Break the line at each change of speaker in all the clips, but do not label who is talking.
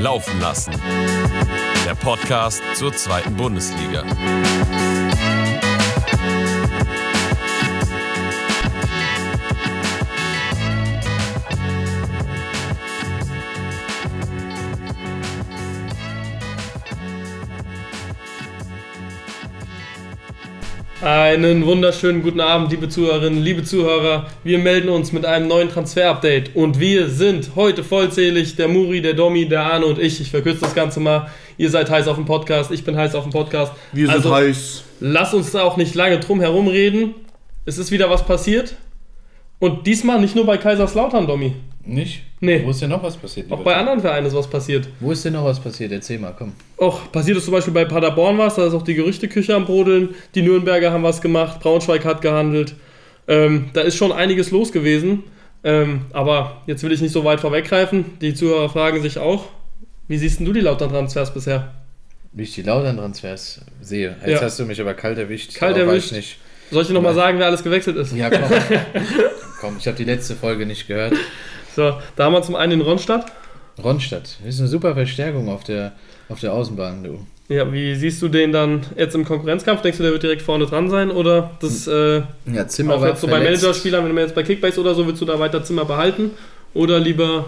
Laufen lassen. Der Podcast zur zweiten Bundesliga.
Einen wunderschönen guten Abend, liebe Zuhörerinnen, liebe Zuhörer. Wir melden uns mit einem neuen Transfer-Update und wir sind heute vollzählig, der Muri, der Domi, der Arne und ich. Ich verkürze das Ganze mal. Ihr seid heiß auf dem Podcast, ich bin heiß auf dem Podcast.
Wir sind
Also,
heiß.
Lass uns da auch nicht lange drum herum reden. Es ist wieder was passiert. Und diesmal nicht nur bei Kaiserslautern, Domi.
Nicht?
Nee.
Wo ist denn noch was passiert?
Auch bei anderen Vereinen ist was passiert.
Wo ist denn noch was passiert? Erzähl mal, komm.
Och, passiert es zum Beispiel bei Paderborn was, da ist auch die Gerüchteküche am Brodeln. Die Nürnberger haben was gemacht, Braunschweig hat gehandelt. Ähm, da ist schon einiges los gewesen. Ähm, aber jetzt will ich nicht so weit vorweggreifen. Die Zuhörer fragen sich auch, wie siehst denn du die Lautern-Transfers bisher?
Wie ich die Lautern-Transfers sehe. Jetzt
Ja.
hast du mich aber kalt erwischt.
Kalt
Darauf
erwischt.
Ich nicht.
Soll ich dir nochmal sagen, wer alles gewechselt ist?
Ja, komm. komm, ich habe die letzte Folge nicht gehört.
So, da haben wir zum einen den Ronstadt.
Ronstadt. Ist eine super Verstärkung auf der, auf der Außenbahn, du.
Ja, wie siehst du den dann jetzt im Konkurrenzkampf? Denkst du, der wird direkt vorne dran sein? Oder das äh,
Ja, Zimmer
auch jetzt so bei
verletzt.
Managerspielern, wenn du jetzt bei Kickbase oder so, willst du da weiter Zimmer behalten? Oder lieber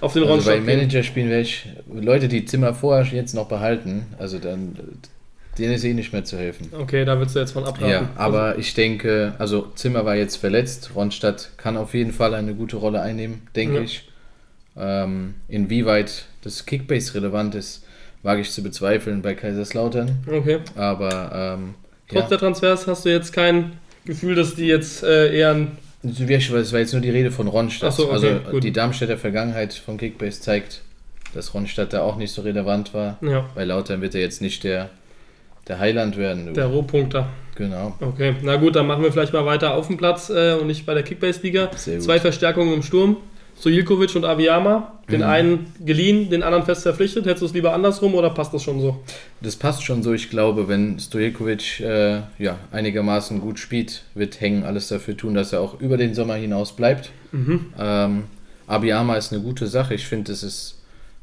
auf den
Also
Ronstadt
bei? Managerspielen werde ich Leute, die Zimmer vorher jetzt noch behalten, also dann, denen ist eh nicht mehr zu helfen.
Okay, da würdest du jetzt von abraten.
Ja, aber ich denke, also Zimmer war jetzt verletzt. Ronstadt kann auf jeden Fall eine gute Rolle einnehmen, denke
Ja.
ich. Ähm, inwieweit das Kickbase relevant ist, wage ich zu bezweifeln bei Kaiserslautern.
Also, okay.
Aber ähm,
Trotz
ja,
der Transfers hast du jetzt kein Gefühl, dass die jetzt äh, eher ein.
es war jetzt nur die Rede von Ronstadt.
So, okay,
also
gut.
die Darmstädter Vergangenheit von Kickbase zeigt, dass Ronstadt da auch nicht so relevant war.
Ja,
Bei Lautern wird er jetzt nicht der, der Heiland werden. du.
der Rohpunkter.
Genau.
Okay, na gut, dann machen wir vielleicht mal weiter auf dem Platz äh, und nicht bei der Kickbase-Liga. Zwei Verstärkungen im Sturm. Sojilkovic und Aviyama. Den
Mhm.
einen geliehen, den anderen fest verpflichtet. Hättest du es lieber andersrum oder passt das schon so?
Das passt schon so. Ich glaube, wenn Stojkovic äh, ja, einigermaßen gut spielt, wird Heng alles dafür tun, dass er auch über den Sommer hinaus bleibt.
Mhm.
Ähm, Abiyama ist eine gute Sache. Ich finde, es ist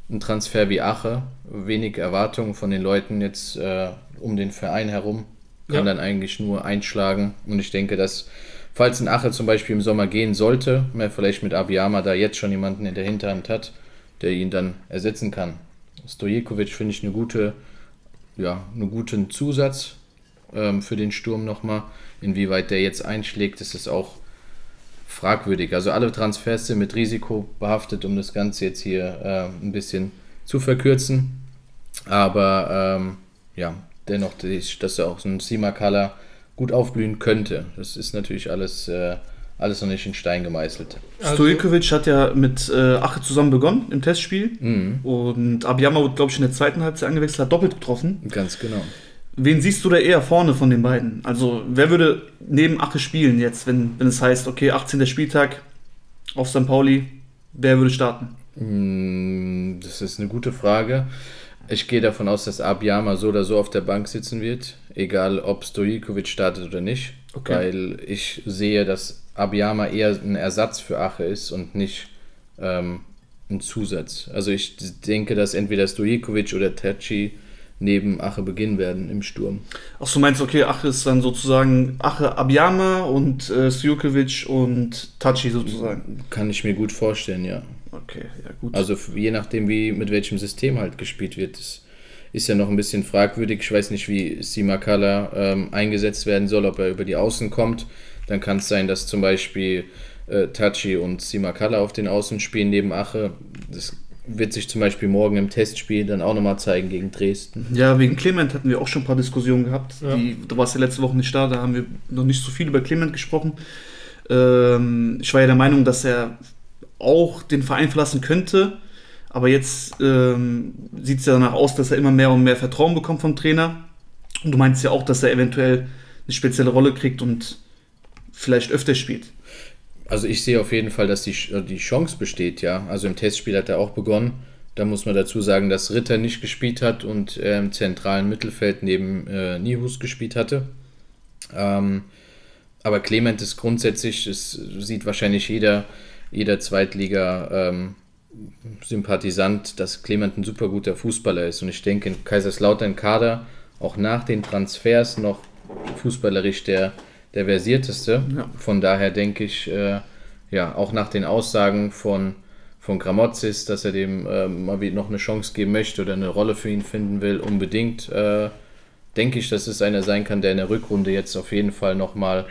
ein Transfer wie Ache. Wenig Erwartungen von den Leuten jetzt äh, um den Verein herum. Kann
Ja.
dann eigentlich nur einschlagen. Und ich denke, dass, falls ein Ache zum Beispiel im Sommer gehen sollte, man vielleicht mit Abiyama da jetzt schon jemanden in der Hinterhand hat, der ihn dann ersetzen kann. Stojkovic finde ich eine gute, ja, einen guten Zusatz ähm, für den Sturm nochmal. Inwieweit der jetzt einschlägt, ist es auch fragwürdig. Also alle Transfers sind mit Risiko behaftet, um das Ganze jetzt hier äh, ein bisschen zu verkürzen. Aber ähm, ja, dennoch, dass dass auch so ein Simakala gut aufblühen könnte. Das ist natürlich alles, äh, alles noch nicht in Stein gemeißelt.
Also-
Stojkovic hat ja mit äh, Ache zusammen begonnen im Testspiel.
Mhm,
Und Abiyama wurde, glaube ich, in der zweiten Halbzeit eingewechselt, hat doppelt getroffen.
ganz genau.
Wen siehst du da eher vorne von den beiden? Also, wer würde neben Ache spielen jetzt, wenn, wenn es heißt, okay, 18. Spieltag auf St. Pauli, wer würde starten?
Mm, Das ist eine gute Frage. Ich gehe davon aus, dass Abiyama so oder so auf der Bank sitzen wird, egal ob Stojkovic startet oder nicht.
Okay.
Weil ich sehe, dass Abiyama eher ein Ersatz für Ache ist und nicht ähm, ein Zusatz. Also ich denke, dass entweder Stojkovic oder Tachi neben Ache beginnen werden im Sturm.
Ach so, meinst du, okay, Ache ist dann sozusagen Ache Abiyama und äh, Stojkovic und Tachi sozusagen.
Kann ich mir gut vorstellen, ja.
Okay, ja gut.
Also je nachdem, wie mit welchem System halt gespielt wird, das ist ja noch ein bisschen fragwürdig. Ich weiß nicht, wie Simakala ähm, eingesetzt werden soll, ob er über die Außen kommt. Dann kann es sein, dass zum Beispiel äh, Tachi und Simakala auf den Außen spielen neben Ache. Das wird sich zum Beispiel morgen im Testspiel dann auch nochmal zeigen gegen Dresden.
Ja, wegen Clement hatten wir auch schon ein paar Diskussionen gehabt.
Ja.
Die, du warst ja letzte Woche nicht da, da haben wir noch nicht so viel über Clement gesprochen. Ähm, ich war ja der Meinung, dass er auch den Verein verlassen könnte, aber jetzt ähm, sieht es ja danach aus, dass er immer mehr und mehr Vertrauen bekommt vom Trainer. Und du meinst ja auch, dass er eventuell eine spezielle Rolle kriegt und vielleicht öfter spielt.
Also ich sehe auf jeden Fall, dass die, die Chance besteht, ja. Also im Testspiel hat er auch begonnen. Da muss man dazu sagen, dass Ritter nicht gespielt hat und er im zentralen Mittelfeld neben äh, Nihus gespielt hatte. Ähm, aber Clement ist grundsätzlich, das sieht wahrscheinlich jeder, jeder Zweitliga ähm, dass Clement ein super guter Fußballer ist. Und ich denke, in Kaiserslautern Kader auch nach den Transfers noch fußballerisch der, der versierteste.
Ja.
Von daher denke ich, äh, ja, auch nach den Aussagen von, von Gramozis, dass er dem äh, mal wieder noch eine Chance geben möchte oder eine Rolle für ihn finden will, unbedingt, äh, denke ich, dass es einer sein kann, der in der Rückrunde jetzt auf jeden Fall nochmal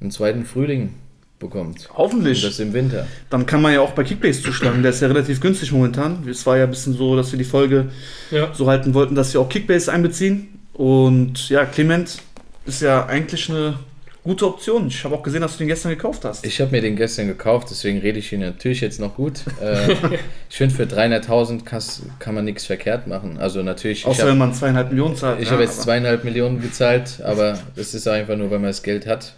einen zweiten Frühling bekommt.
Hoffentlich.
Und das im Winter.
Dann kann man ja auch bei Kickbase zuschlagen. Der ist ja relativ günstig momentan. Es war ja ein bisschen so, dass wir die Folge
Ja.
so halten wollten, dass wir auch Kickbase einbeziehen. Und ja, Clement ist ja eigentlich eine gute Option. Ich habe auch gesehen, dass du den gestern gekauft hast.
Ich habe mir den gestern gekauft, deswegen rede ich ihn natürlich jetzt noch gut. Äh, ich finde, für 300.000 kas- kann man nichts verkehrt machen. Also natürlich, ich
Außer
habe
wenn man zweieinhalb Millionen zahlt.
ich
ja,
hab jetzt
aber-
zweieinhalb Millionen gezahlt, aber das ist einfach nur, weil man das Geld hat.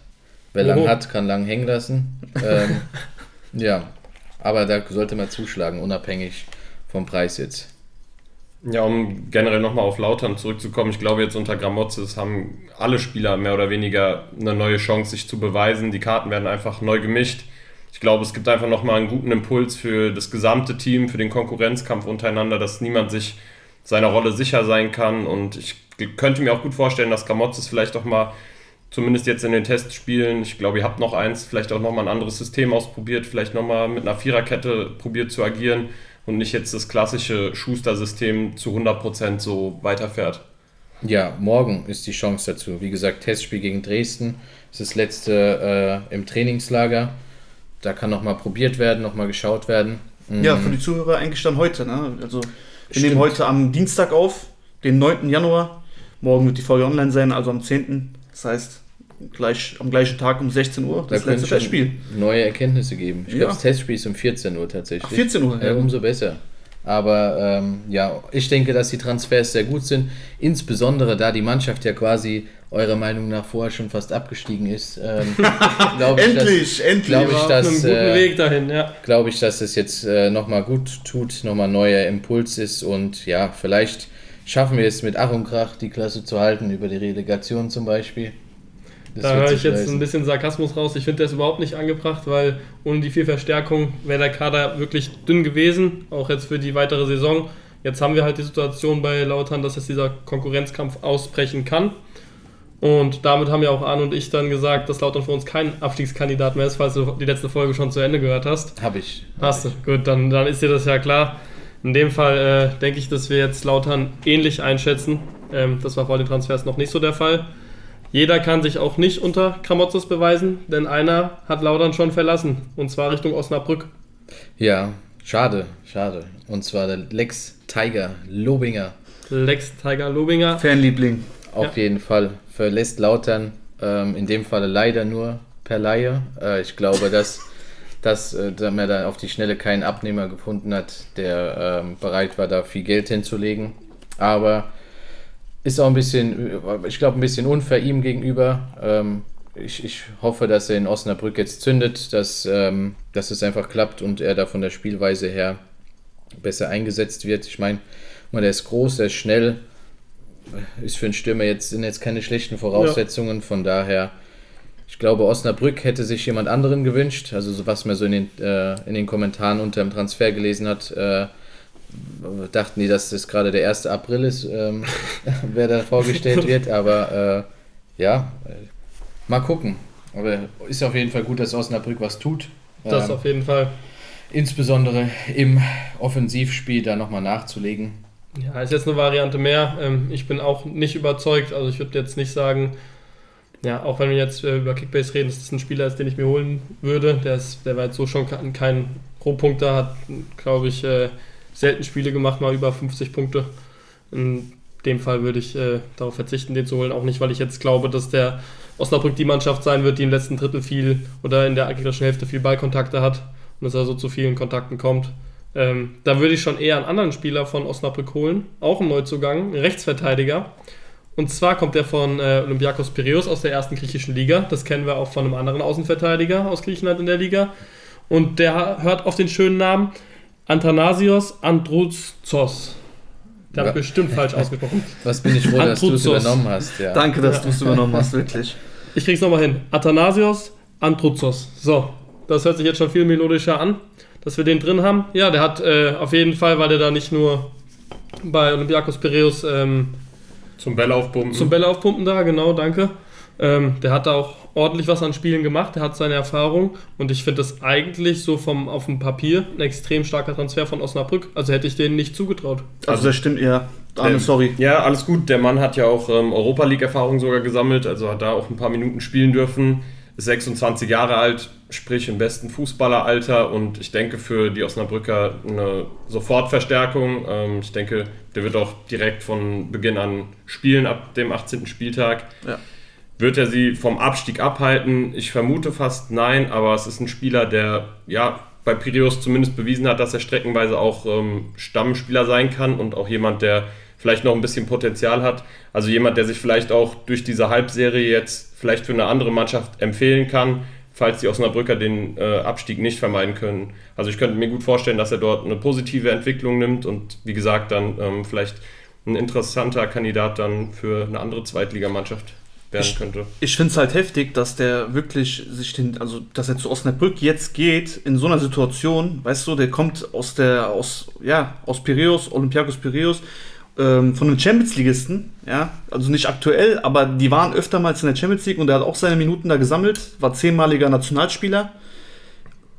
Wer lang
Oho.
hat, kann lang hängen lassen. Ähm, ja, aber da sollte man zuschlagen, unabhängig vom Preis jetzt.
Ja, um generell nochmal auf Lautern zurückzukommen, ich glaube jetzt unter Gramozis haben alle Spieler mehr oder weniger eine neue Chance, sich zu beweisen. Die Karten werden einfach neu gemischt. Ich glaube, es gibt einfach nochmal einen guten Impuls für das gesamte Team, für den Konkurrenzkampf untereinander, dass niemand sich seiner Rolle sicher sein kann. Und ich könnte mir auch gut vorstellen, dass Gramozis vielleicht auch mal, zumindest jetzt in den Testspielen, ich glaube, ihr habt noch eins, vielleicht auch nochmal ein anderes System ausprobiert, vielleicht nochmal mit einer Viererkette probiert zu agieren und nicht jetzt das klassische Schuster-System zu 100% so weiterfährt.
Ja, morgen ist die Chance dazu. Wie gesagt, Testspiel gegen Dresden. Das ist das letzte äh, im Trainingslager. Da kann nochmal probiert werden, nochmal geschaut werden. Mhm.
Ja, für die Zuhörer eigentlich dann heute. Ne? Also, wir
Stimmt.
nehmen heute am Dienstag auf, den 9. Januar. Morgen wird die Folge online sein, also am 10. Das heißt, gleich, am gleichen Tag um 16 Uhr,
Da
das
können
letzte
schon
Testspiel.
neue Erkenntnisse geben. Ich
Ja.
glaube, das Testspiel ist um 14 Uhr tatsächlich.
Ach, 14 Uhr,
Ja,
ja.
umso besser. Aber ähm, ja, ich denke, dass die Transfers sehr gut sind. Insbesondere da die Mannschaft ja quasi eurer Meinung nach vorher schon fast abgestiegen ist. Ähm, glaube ich, dass,
Endlich, endlich.
glaub ich, dass,
einem guten
äh,
Weg dahin, ja.
glaube ich, dass es jetzt äh, nochmal gut tut, nochmal neuer Impuls ist und ja, vielleicht schaffen wir es mit Ach und Krach, die Klasse zu halten, über die Relegation zum Beispiel. Das
Da höre ich jetzt
weisen.
ein bisschen Sarkasmus raus. Ich finde, ist überhaupt nicht angebracht, weil ohne die viel Verstärkung wäre der Kader wirklich dünn gewesen, auch jetzt für die weitere Saison. Jetzt haben wir halt die Situation bei Lautern, dass jetzt dieser Konkurrenzkampf ausbrechen kann. Und damit haben ja auch Arne und ich dann gesagt, dass Lautern für uns kein Abstiegskandidat mehr ist, falls du die letzte Folge schon zu Ende gehört hast.
Habe ich. hab
Hast du,
ich.
gut, dann, dann ist dir das ja klar. In dem Fall äh, denke ich, dass wir jetzt Lautern ähnlich einschätzen. Ähm, das war vor den Transfers noch nicht so der Fall. Jeder kann sich auch nicht unter Kramotzes beweisen, denn einer hat Lautern schon verlassen. Und zwar Richtung Osnabrück.
Ja, schade, schade. Und zwar der Lex Tiger Lobinger.
Lex Tiger Lobinger.
Fanliebling.
Auf jeden Fall verlässt Lautern ähm, in dem Falle leider nur per Laie. Äh, ich glaube, dass, dass äh, man da auf die Schnelle keinen Abnehmer gefunden hat, der ähm, bereit war, da viel Geld hinzulegen. Aber ist auch ein bisschen, äh, ich glaube, ein bisschen unfair ihm gegenüber. Ähm, ich, ich hoffe, dass er in Osnabrück jetzt zündet, dass, ähm, dass es einfach klappt und er da von der Spielweise her besser eingesetzt wird. Ich meine, der ist groß, der ist schnell, ist für einen Stürmer jetzt, sind jetzt keine schlechten Voraussetzungen, von daher, ich glaube, Osnabrück hätte sich jemand anderen gewünscht, also so was man so in den, äh, in den Kommentaren unter dem Transfer gelesen hat, äh, dachten die, dass das gerade der 1. April ist, ähm, wer da vorgestellt wird, aber äh, ja, mal gucken. Aber ist auf jeden Fall gut, dass Osnabrück was tut.
Das
Ähm,
auf jeden Fall.
insbesondere im Offensivspiel da nochmal nachzulegen.
Ja, ist jetzt eine Variante mehr. Ähm, ich bin auch nicht überzeugt. Also ich würde jetzt nicht sagen, ja, auch wenn wir jetzt äh, über Kickbase reden, dass das ein Spieler ist, den ich mir holen würde. Der, ist, der war jetzt so schon kein, kein Rohpunkter, hat, glaube ich, äh, selten Spiele gemacht, mal über 50 Punkte. In dem Fall würde ich äh, darauf verzichten, den zu holen. Auch nicht, weil ich jetzt glaube, dass der Osnabrück die Mannschaft sein wird, die im letzten Drittel viel oder in der gegnerischen Hälfte viel Ballkontakte hat und dass er so zu vielen Kontakten kommt. Ähm, da würde ich schon eher einen anderen Spieler von Osnabrück holen, auch einen Neuzugang, einen Rechtsverteidiger. Und zwar kommt der von äh, Olympiakos Piraeus aus der ersten griechischen Liga. Das kennen wir auch von einem anderen Außenverteidiger aus Griechenland in der Liga. Und der hört auf den schönen Namen Athanasios Androuzos. Der
Ja.
hat bestimmt falsch ausgesprochen.
Was bin ich froh, dass du es übernommen hast. Ja.
Danke, dass
Ja.
du es übernommen hast, wirklich.
Ich krieg's nochmal hin. Athanasios Androuzos. So, das hört sich jetzt schon viel melodischer an. dass wir den drin haben. Ja, der hat äh, auf jeden Fall, weil der da nicht nur bei Olympiakos Piraeus ähm,
Zum Bälle aufpumpen.
zum Bälle aufpumpen da, genau, danke. Ähm, der hat da auch ordentlich was an Spielen gemacht, der hat seine Erfahrung und ich finde das eigentlich so vom auf dem Papier ein extrem starker Transfer von Osnabrück. Also hätte ich denen nicht zugetraut.
Also das stimmt, ja. Arne,
Ähm,
sorry.
Ja, alles gut. Der Mann hat ja auch ähm, Europa League-Erfahrung sogar gesammelt, also hat da auch ein paar Minuten spielen dürfen. Ist 26 Jahre alt, sprich im besten Fußballeralter und ich denke für die Osnabrücker eine Sofortverstärkung. Ähm, ich denke, der wird auch direkt von Beginn an spielen ab dem 18. Spieltag.
Ja.
Wird er sie vom Abstieg abhalten? Ich vermute fast nein, aber es ist ein Spieler, der ja bei Piraeus zumindest bewiesen hat, dass er streckenweise auch ähm, Stammspieler sein kann und auch jemand, der vielleicht noch ein bisschen Potenzial hat. Also jemand, der sich vielleicht auch durch diese Halbserie jetzt vielleicht für eine andere Mannschaft empfehlen kann, falls die Osnabrücker den äh, Abstieg nicht vermeiden können. Also ich könnte mir gut vorstellen, dass er dort eine positive Entwicklung nimmt und wie gesagt dann ähm, vielleicht ein interessanter Kandidat dann für eine andere Zweitligamannschaft werden
Ich-
könnte.
Ich finde es halt heftig, dass der wirklich sich den, also dass er zu Osnabrück jetzt geht in so einer Situation, weißt du, der kommt aus der, aus, ja, aus Piraeus, Olympiakos Piraeus, ähm, von einem Champions Ligisten, ja, also nicht aktuell, aber die waren öftermals in der Champions League und er hat auch seine Minuten da gesammelt, war zehnmaliger Nationalspieler.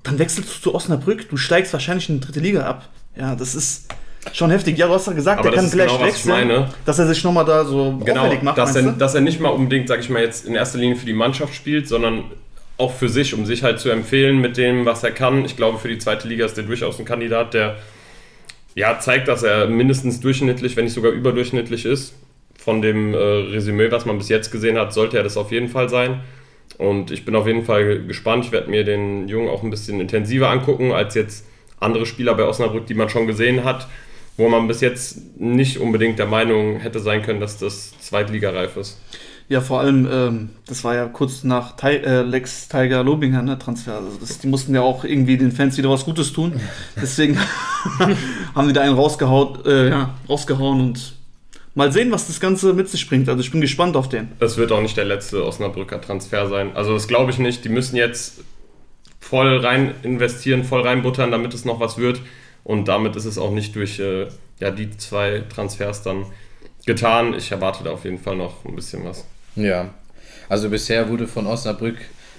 Dann wechselst du zu Osnabrück, du steigst wahrscheinlich in die dritte Liga ab. Ja, das ist schon heftig. Ja, du hast ja gesagt,
Aber
der kann gleich
genau,
wechseln, dass er sich nochmal da so
Genau,
auffällig macht,
dass, er, dass er nicht mal unbedingt, sag ich mal, jetzt in erster Linie für die Mannschaft spielt, sondern auch für sich, um sich halt zu empfehlen mit dem, was er kann. Ich glaube, für die zweite Liga ist er durchaus ein Kandidat, der ja, zeigt, dass er mindestens durchschnittlich, wenn nicht sogar überdurchschnittlich ist. Von dem äh, Resümee, was man bis jetzt gesehen hat, sollte er das auf jeden Fall sein. Und ich bin auf jeden Fall gespannt. Ich werde mir den Jungen auch ein bisschen intensiver angucken, als jetzt andere Spieler bei Osnabrück, die man schon gesehen hat, wo man bis jetzt nicht unbedingt der Meinung hätte sein können, dass das zweitligareif ist.
Ja, vor allem, ähm, das war ja kurz nach Ti äh, Lex Tiger Lobinger, ne, Transfer. Also das, die mussten ja auch irgendwie den Fans wieder was Gutes tun. Deswegen haben die da einen rausgehauen, äh, ja, rausgehauen und mal sehen, was das Ganze mit sich bringt. Also ich bin gespannt auf den.
Das wird auch nicht der letzte Osnabrücker Transfer sein. Also das glaube ich nicht. Die müssen jetzt voll rein investieren, voll reinbuttern, damit es noch was wird. Und damit ist es auch nicht durch äh, ja, die zwei Transfers dann getan. Ich erwarte da auf jeden Fall noch ein bisschen was.
Ja, also bisher wurde von Osnabrück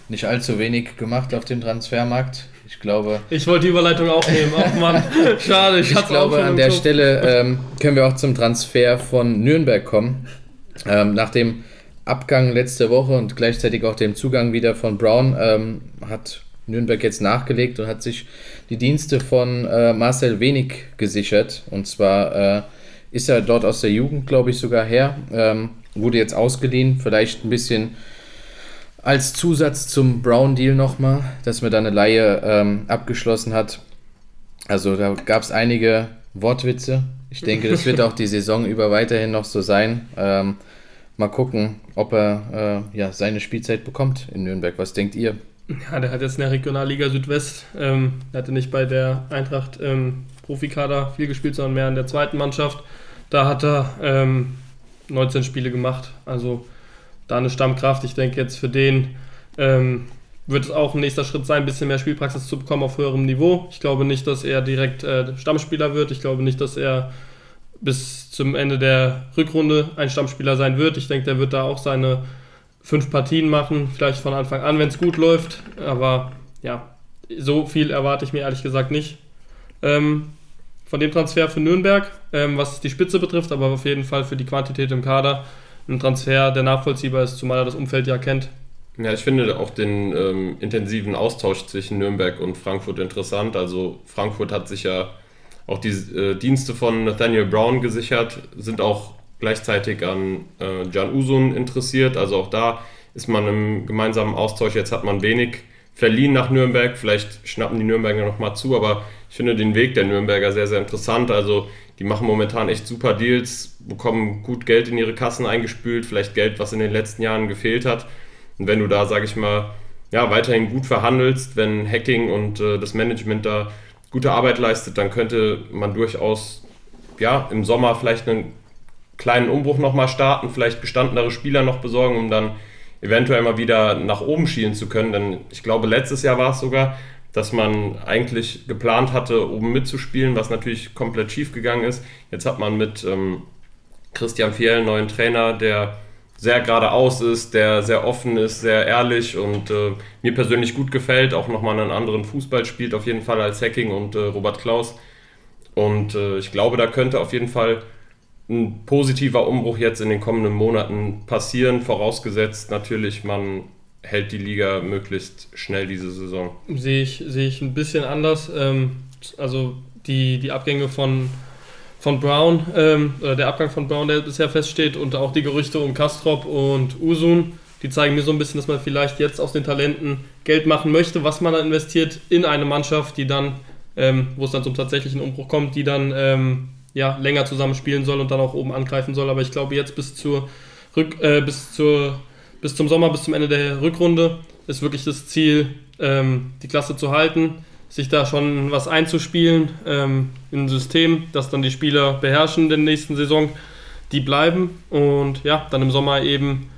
nicht allzu wenig gemacht auf dem Transfermarkt. Ich glaube,
Ich wollte die Überleitung auch nehmen. Ach Mann, schade. Ich,
ich glaube an der Stelle ähm, können wir auch zum Transfer von Nürnberg kommen. Ähm, nach dem Abgang letzte Woche und gleichzeitig auch dem Zugang wieder von Brown ähm, hat Nürnberg jetzt nachgelegt und hat sich die Dienste von äh, Marcel Wenig gesichert. Und zwar äh, ist er dort aus der Jugend, glaube ich, sogar her. Ähm, wurde jetzt ausgeliehen, vielleicht ein bisschen als Zusatz zum Brown-Deal nochmal, dass man da eine Laie ähm, abgeschlossen hat. Also da gab es einige Wortwitze. Ich denke, das wird auch die Saison über weiterhin noch so sein. Ähm, mal gucken, ob er äh, ja, seine Spielzeit bekommt in Nürnberg. Was denkt ihr?
Ja, der hat jetzt in der Regionalliga Südwest, ähm, hatte nicht bei der Eintracht ähm, Profikader viel gespielt, sondern mehr in der zweiten Mannschaft. Da hat er ähm, 19 Spiele gemacht, also da eine Stammkraft. Ich denke jetzt für den ähm, wird es auch ein nächster Schritt sein, ein bisschen mehr Spielpraxis zu bekommen auf höherem Niveau. Ich glaube nicht, dass er direkt äh, Stammspieler wird. Ich glaube nicht, dass er bis zum Ende der Rückrunde ein Stammspieler sein wird. Ich denke, der wird da auch seine fünf Partien machen, vielleicht von Anfang an, wenn es gut läuft. Aber ja, so viel erwarte ich mir ehrlich gesagt nicht ähm, von dem Transfer für Nürnberg, ähm, was die Spitze betrifft, aber auf jeden Fall für die Quantität im Kader ein Transfer, der nachvollziehbar ist, zumal er das Umfeld ja kennt.
Ja, ich finde auch den ähm, intensiven Austausch zwischen Nürnberg und Frankfurt interessant. Also Frankfurt hat sich ja auch die äh, Dienste von Nathaniel Brown gesichert, sind auch gleichzeitig an äh, Can Usun interessiert. Also auch da ist man im gemeinsamen Austausch. Jetzt hat man wenig verliehen nach Nürnberg. Vielleicht schnappen die Nürnberger nochmal zu, aber ich finde den Weg der Nürnberger sehr, sehr interessant. Also die machen momentan echt super Deals, bekommen gut Geld in ihre Kassen eingespült, vielleicht Geld, was in den letzten Jahren gefehlt hat. Und wenn du da, sage ich mal, ja, weiterhin gut verhandelst, wenn Hacking und äh, das Management da gute Arbeit leistet, dann könnte man durchaus ja, im Sommer vielleicht einen kleinen Umbruch nochmal starten, vielleicht gestandenere Spieler noch besorgen, um dann eventuell mal wieder nach oben schielen zu können. Denn ich glaube, letztes Jahr war es sogar, dass man eigentlich geplant hatte, oben mitzuspielen, was natürlich komplett schief gegangen ist. Jetzt hat man mit ähm, Christian Fiel einen neuen Trainer, der sehr geradeaus ist, der sehr offen ist, sehr ehrlich und äh, mir persönlich gut gefällt, auch nochmal einen anderen Fußball spielt, auf jeden Fall als Hacking und äh, Robert Klaus. Und äh, ich glaube, da könnte auf jeden Fall ein positiver Umbruch jetzt in den kommenden Monaten passieren, vorausgesetzt natürlich, man hält die Liga möglichst schnell diese Saison.
Sehe ich, sehe ich ein bisschen anders. Ähm, also die, die Abgänge von, von Brown, ähm, oder der Abgang von Brown, der bisher feststeht, und auch die Gerüchte um Kastrop und Usun, die zeigen mir so ein bisschen, dass man vielleicht jetzt aus den Talenten Geld machen möchte, was man dann investiert in eine Mannschaft, die dann, ähm, wo es dann zum tatsächlichen Umbruch kommt, die dann ja, länger zusammen spielen soll und dann auch oben angreifen soll. Aber ich glaube, jetzt bis zur Rück, äh, bis zur bis zum Sommer, bis zum Ende der Rückrunde ist wirklich das Ziel, ähm, die Klasse zu halten, sich da schon was einzuspielen ähm, in ein System, das dann die Spieler beherrschen in der nächsten Saison, die bleiben und ja, dann im Sommer eben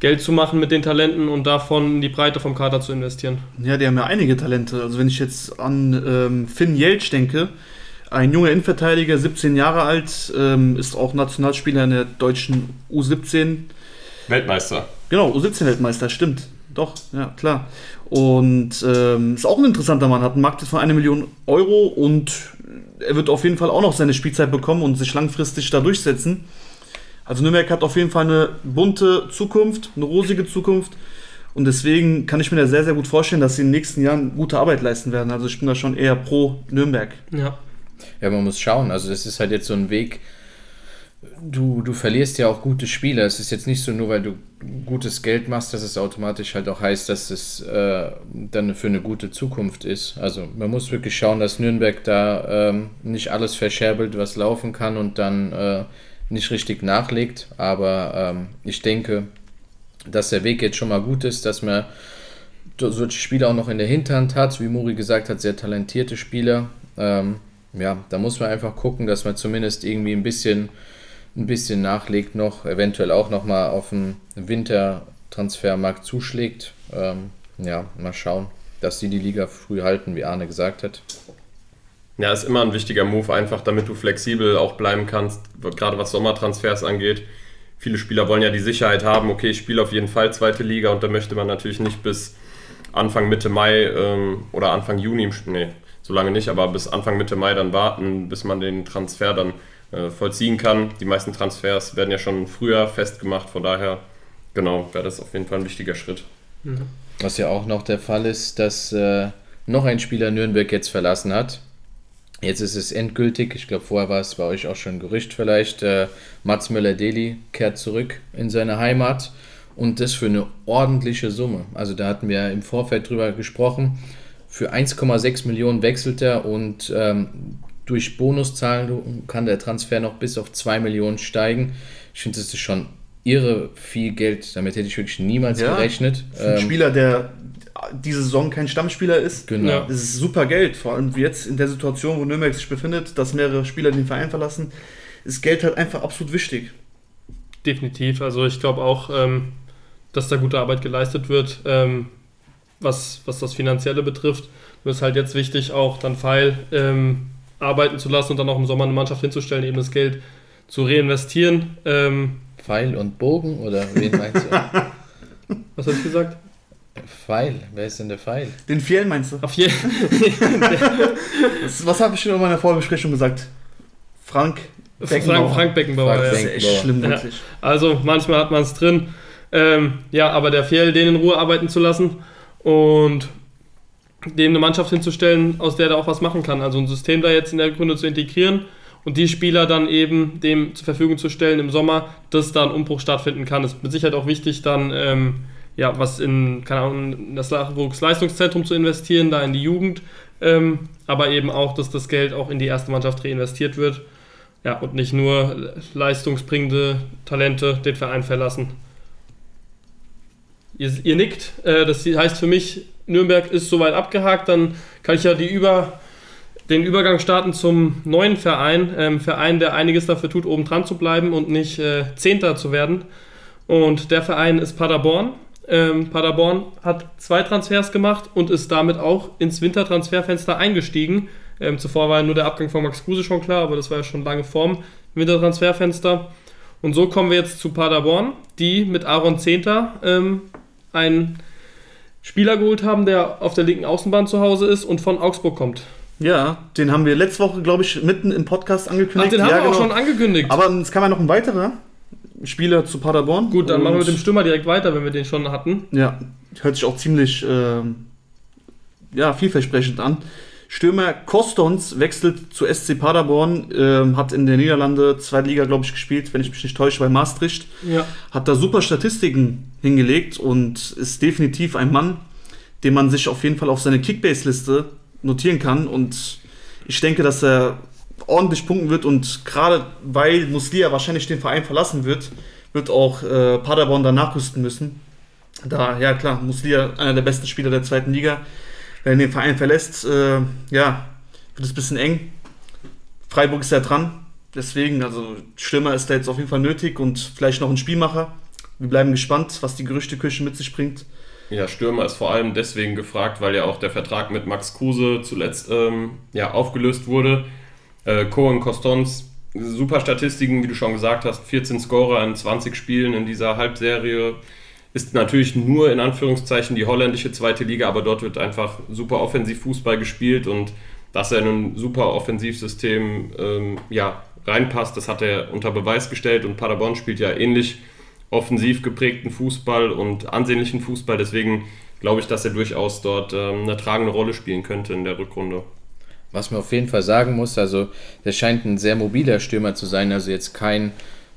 Geld zu machen mit den Talenten und davon in die Breite vom Kader zu investieren.
Ja, die haben ja einige Talente. Also wenn ich jetzt an ähm, Finn Jeltsch denke, ein junger Innenverteidiger, 17 Jahre alt, ähm, ist auch Nationalspieler in der deutschen U17.
Weltmeister.
Genau, U17-Weltmeister, stimmt. Doch, ja, klar. Und ähm, ist auch ein interessanter Mann, hat einen Markt von einer Million Euro und er wird auf jeden Fall auch noch seine Spielzeit bekommen und sich langfristig da durchsetzen. Also Nürnberg hat auf jeden Fall eine bunte Zukunft, eine rosige Zukunft. Und deswegen kann ich mir da sehr, sehr gut vorstellen, dass sie in den nächsten Jahren gute Arbeit leisten werden. Also ich bin da schon eher pro Nürnberg.
Ja.
Ja, man muss schauen. Also das ist halt jetzt so ein Weg, du, du verlierst ja auch gute Spieler. Es ist jetzt nicht so, nur weil du gutes Geld machst, dass es automatisch halt auch heißt, dass es äh, dann für eine gute Zukunft ist. Also man muss wirklich schauen, dass Nürnberg da ähm, nicht alles verscherbelt, was laufen kann und dann äh, nicht richtig nachlegt. Aber ähm, ich denke, dass der Weg jetzt schon mal gut ist, dass man solche Spieler auch noch in der Hinterhand hat, wie Muri gesagt hat, sehr talentierte Spieler. Ähm, ja, da muss man einfach gucken, dass man zumindest irgendwie ein bisschen ein bisschen nachlegt noch, eventuell auch nochmal auf den Wintertransfermarkt zuschlägt. Ähm, ja, mal schauen, dass sie die Liga früh halten, wie Arne gesagt hat.
Ja, ist immer ein wichtiger Move, einfach damit du flexibel auch bleiben kannst, gerade was Sommertransfers angeht. Viele Spieler wollen ja die Sicherheit haben, okay, ich spiele auf jeden Fall zweite Liga und da möchte man natürlich nicht bis Anfang Mitte Mai ähm, oder Anfang Juni, nee, so lange nicht, aber bis Anfang Mitte Mai dann warten, bis man den Transfer dann äh, vollziehen kann. Die meisten Transfers werden ja schon früher festgemacht, von daher, genau, wäre das auf jeden Fall ein wichtiger Schritt.
Mhm. Was ja auch noch der Fall ist, dass äh, noch ein Spieler Nürnberg jetzt verlassen hat. Jetzt ist es endgültig, ich glaube vorher war es bei euch auch schon ein Gerücht vielleicht, äh, Mats Müller-Deli kehrt zurück in seine Heimat und das für eine ordentliche Summe. Also da hatten wir im Vorfeld drüber gesprochen. Für 1,6 Millionen wechselt er und ähm, durch Bonuszahlen kann der Transfer noch bis auf 2 Millionen steigen. Ich finde, das ist schon irre viel Geld. Damit hätte ich wirklich niemals ja, gerechnet.
Für einen ähm, Spieler, der diese Saison kein Stammspieler ist,
genau.
das ist super Geld. Vor allem jetzt in der Situation, wo Nürnberg sich befindet, dass mehrere Spieler den Verein verlassen, ist Geld halt einfach absolut wichtig.
Definitiv. Also ich glaube auch, ähm, dass da gute Arbeit geleistet wird, ähm, was, was das Finanzielle betrifft. Nur ist halt jetzt wichtig, auch dann Pfeil ähm, arbeiten zu lassen und dann auch im Sommer eine Mannschaft hinzustellen, eben das Geld zu reinvestieren. Ähm,
Pfeil und Bogen oder wen meinst
du? Was habe ich gesagt?
Pfeil, wer ist denn der Pfeil?
Den Pfeil meinst du?
Auf jeden
Was habe ich schon in meiner Vorbesprechung gesagt? Frank
Beckenbauer. Frank, Frank Beckenbauer,
Frank ja. Das ist echt schlimm,
wirklich. Ja. Also manchmal hat man es drin. Ähm, ja, aber der Pfeil, den in Ruhe arbeiten zu lassen und dem eine Mannschaft hinzustellen, aus der er auch was machen kann. Also ein System da jetzt in der Gründe zu integrieren und die Spieler dann eben dem zur Verfügung zu stellen im Sommer, dass da ein Umbruch stattfinden kann. ist mit Sicherheit auch wichtig, dann ähm, ja, was in, keine Ahnung, in das Nachwuchsleistungszentrum zu investieren, da in die Jugend, ähm, aber eben auch, dass das Geld auch in die erste Mannschaft reinvestiert wird. Ja, und nicht nur leistungsbringende Talente den Verein verlassen. Ihr, ihr nickt, äh, das heißt für mich, Nürnberg ist soweit abgehakt, dann kann ich ja die Über, den Übergang starten zum neuen Verein. Ähm, Verein, der einiges dafür tut, oben dran zu bleiben und nicht äh, Zehnter zu werden. Und der Verein ist Paderborn. Ähm, Paderborn hat zwei Transfers gemacht und ist damit auch ins Wintertransferfenster eingestiegen. Ähm, zuvor war ja nur der Abgang von Max Kruse schon klar, aber das war ja schon lange vorm Wintertransferfenster. Und so kommen wir jetzt zu Paderborn, die mit Aaron Zehnter ähm, einen Spieler geholt haben, der auf der linken Außenbahn zu Hause ist und von Augsburg kommt.
Ja, den haben wir letzte Woche, glaube ich, mitten im Podcast angekündigt.
Ach, den haben
ja,
wir auch
genau.
schon angekündigt.
Aber es kam ja noch ein weiterer Spieler zu Paderborn.
Gut, dann machen wir mit dem Stürmer direkt weiter, wenn wir den schon hatten.
Ja, hört sich auch ziemlich ähm, ja, vielversprechend an. Stürmer Kostons wechselt zu SC Paderborn, ähm, hat in der Niederlande zweite Liga, glaube ich, gespielt, wenn ich mich nicht täusche, bei Maastricht.
Ja.
Hat da super Statistiken hingelegt und ist definitiv ein Mann, den man sich auf jeden Fall auf seine Kickbase-Liste notieren kann. Und ich denke, dass er ordentlich punkten wird und gerade weil Muslia wahrscheinlich den Verein verlassen wird, wird auch äh, Paderborn da nachrüsten müssen. Da, ja klar, Muslia einer der besten Spieler der zweiten Liga. Wenn er den Verein verlässt, äh, ja, wird es ein bisschen eng. Freiburg ist ja dran. Deswegen, also Stürmer ist da jetzt auf jeden Fall nötig und vielleicht noch ein Spielmacher. Wir bleiben gespannt, was die Gerüchteküche mit sich bringt.
Ja, Stürmer ist vor allem deswegen gefragt, weil ja auch der Vertrag mit Max Kruse zuletzt ähm, ja, aufgelöst wurde. Äh, Cohen Costons, super Statistiken, wie du schon gesagt hast, 14 Scorer in 20 Spielen in dieser Halbserie. Ist natürlich nur in Anführungszeichen die holländische zweite Liga, aber dort wird einfach super offensiv Fußball gespielt und dass er in ein super Offensivsystem ähm, ja, reinpasst, das hat er unter Beweis gestellt und Paderborn spielt ja ähnlich offensiv geprägten Fußball und ansehnlichen Fußball. Deswegen glaube ich, dass er durchaus dort ähm, eine tragende Rolle spielen könnte in der Rückrunde.
Was man auf jeden Fall sagen muss, also der scheint ein sehr mobiler Stürmer zu sein, also jetzt kein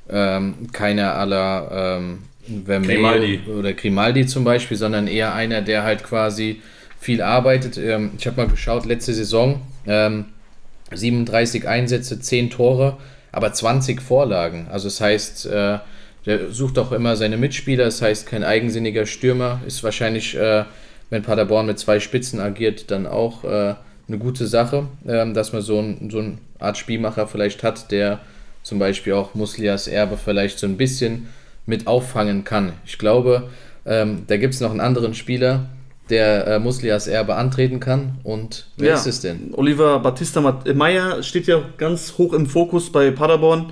ähm, keiner aller ähm, Vermeil
Grimaldi.
oder Grimaldi zum Beispiel, sondern eher einer, der halt quasi viel arbeitet. Ähm, ich habe mal geschaut, letzte Saison ähm, 37 Einsätze, 10 Tore, aber 20 Vorlagen. Also das heißt, äh, der sucht auch immer seine Mitspieler, das heißt kein eigensinniger Stürmer, ist wahrscheinlich, äh, wenn Paderborn mit zwei Spitzen agiert, dann auch äh, eine gute Sache, ähm, dass man so, ein, so eine Art Spielmacher vielleicht hat, der zum Beispiel auch Muslias Erbe vielleicht so ein bisschen mit auffangen kann. Ich glaube, ähm, da gibt es noch einen anderen Spieler, der äh, Muslias Erbe antreten kann. Und wer
Ja.
ist es denn?
Oliver Battista äh, Meyer steht ja ganz hoch im Fokus bei Paderborn.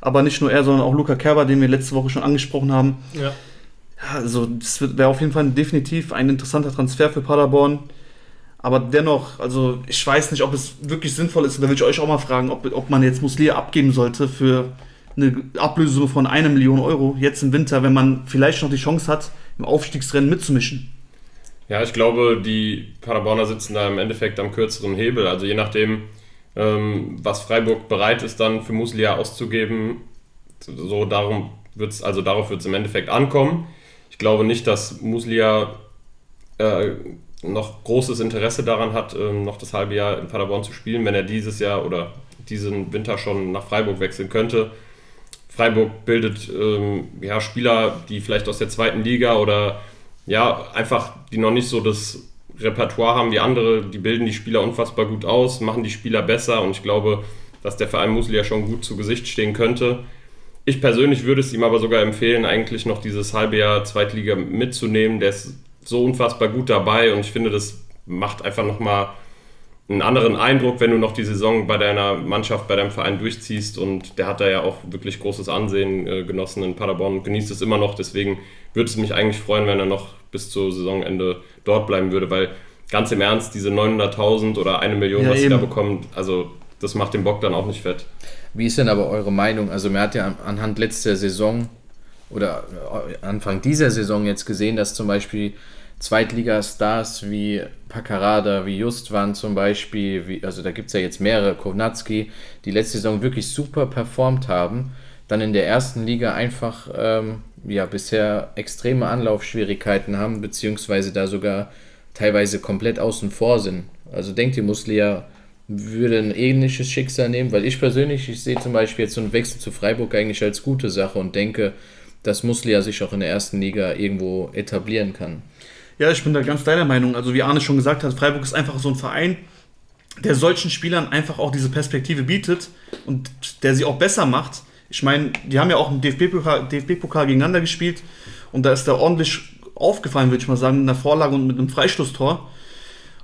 Aber nicht nur er, sondern auch Luca Kerber, den wir letzte Woche schon angesprochen haben.
Ja.
Ja, also das wäre auf jeden Fall definitiv ein interessanter Transfer für Paderborn. Aber dennoch, also ich weiß nicht, ob es wirklich sinnvoll ist. Und da will ich euch auch mal fragen, ob, ob man jetzt Muslia abgeben sollte für eine Ablösesumme von einer Million Euro jetzt im Winter, wenn man vielleicht noch die Chance hat, im Aufstiegsrennen mitzumischen.
Ja, ich glaube, die Paderborner sitzen da im Endeffekt am kürzeren Hebel. Also je nachdem, ähm, was Freiburg bereit ist, dann für Muslia auszugeben, so darum wird's, also darauf wird es im Endeffekt ankommen. Ich glaube nicht, dass Muslia äh, noch großes Interesse daran hat, ähm, noch das halbe Jahr in Paderborn zu spielen, wenn er dieses Jahr oder diesen Winter schon nach Freiburg wechseln könnte. Freiburg bildet ähm, ja, Spieler, die vielleicht aus der zweiten Liga oder ja, einfach, die noch nicht so das Repertoire haben wie andere, die bilden die Spieler unfassbar gut aus, machen die Spieler besser und ich glaube, dass der Verein Musli ja schon gut zu Gesicht stehen könnte. Ich persönlich würde es ihm aber sogar empfehlen, eigentlich noch dieses halbe Jahr Zweitliga mitzunehmen. Der ist so unfassbar gut dabei und ich finde, das macht einfach nochmal einen anderen Eindruck, wenn du noch die Saison bei deiner Mannschaft, bei deinem Verein durchziehst und der hat da ja auch wirklich großes Ansehen äh, genossen in Paderborn und genießt es immer noch. Deswegen würde es mich eigentlich freuen, wenn er noch bis zur Saisonende dort bleiben würde, weil ganz im Ernst, diese 900.000 oder eine Million,
Ja,
was sie da bekommen, also das macht den Bock dann auch nicht fett.
Wie ist denn aber eure Meinung? Also man hat ja anhand letzter Saison oder Anfang dieser Saison jetzt gesehen, dass zum Beispiel Zweitligastars wie Paccarada, wie Justwan zum Beispiel, wie, also da gibt es ja jetzt mehrere, Kovnatski, die letzte Saison wirklich super performt haben, dann in der ersten Liga einfach ähm, ja, bisher extreme Anlaufschwierigkeiten haben, beziehungsweise da sogar teilweise komplett außen vor sind. Also denkt ihr, Muslia würde ein ähnliches Schicksal nehmen? Weil ich persönlich, ich sehe zum Beispiel jetzt so einen Wechsel zu Freiburg eigentlich als gute Sache und denke, dass Muslia sich auch in der ersten Liga irgendwo etablieren kann.
Ja, ich bin da ganz deiner Meinung. Also wie Arne schon gesagt hat, Freiburg ist einfach so ein Verein, der solchen Spielern einfach auch diese Perspektive bietet und der sie auch besser macht. Ich meine, die haben ja auch im DFB-Pokal DFB gegeneinander gespielt und da ist da ordentlich aufgefallen, würde ich mal sagen, mit einer Vorlage und mit einem Freistoßtor.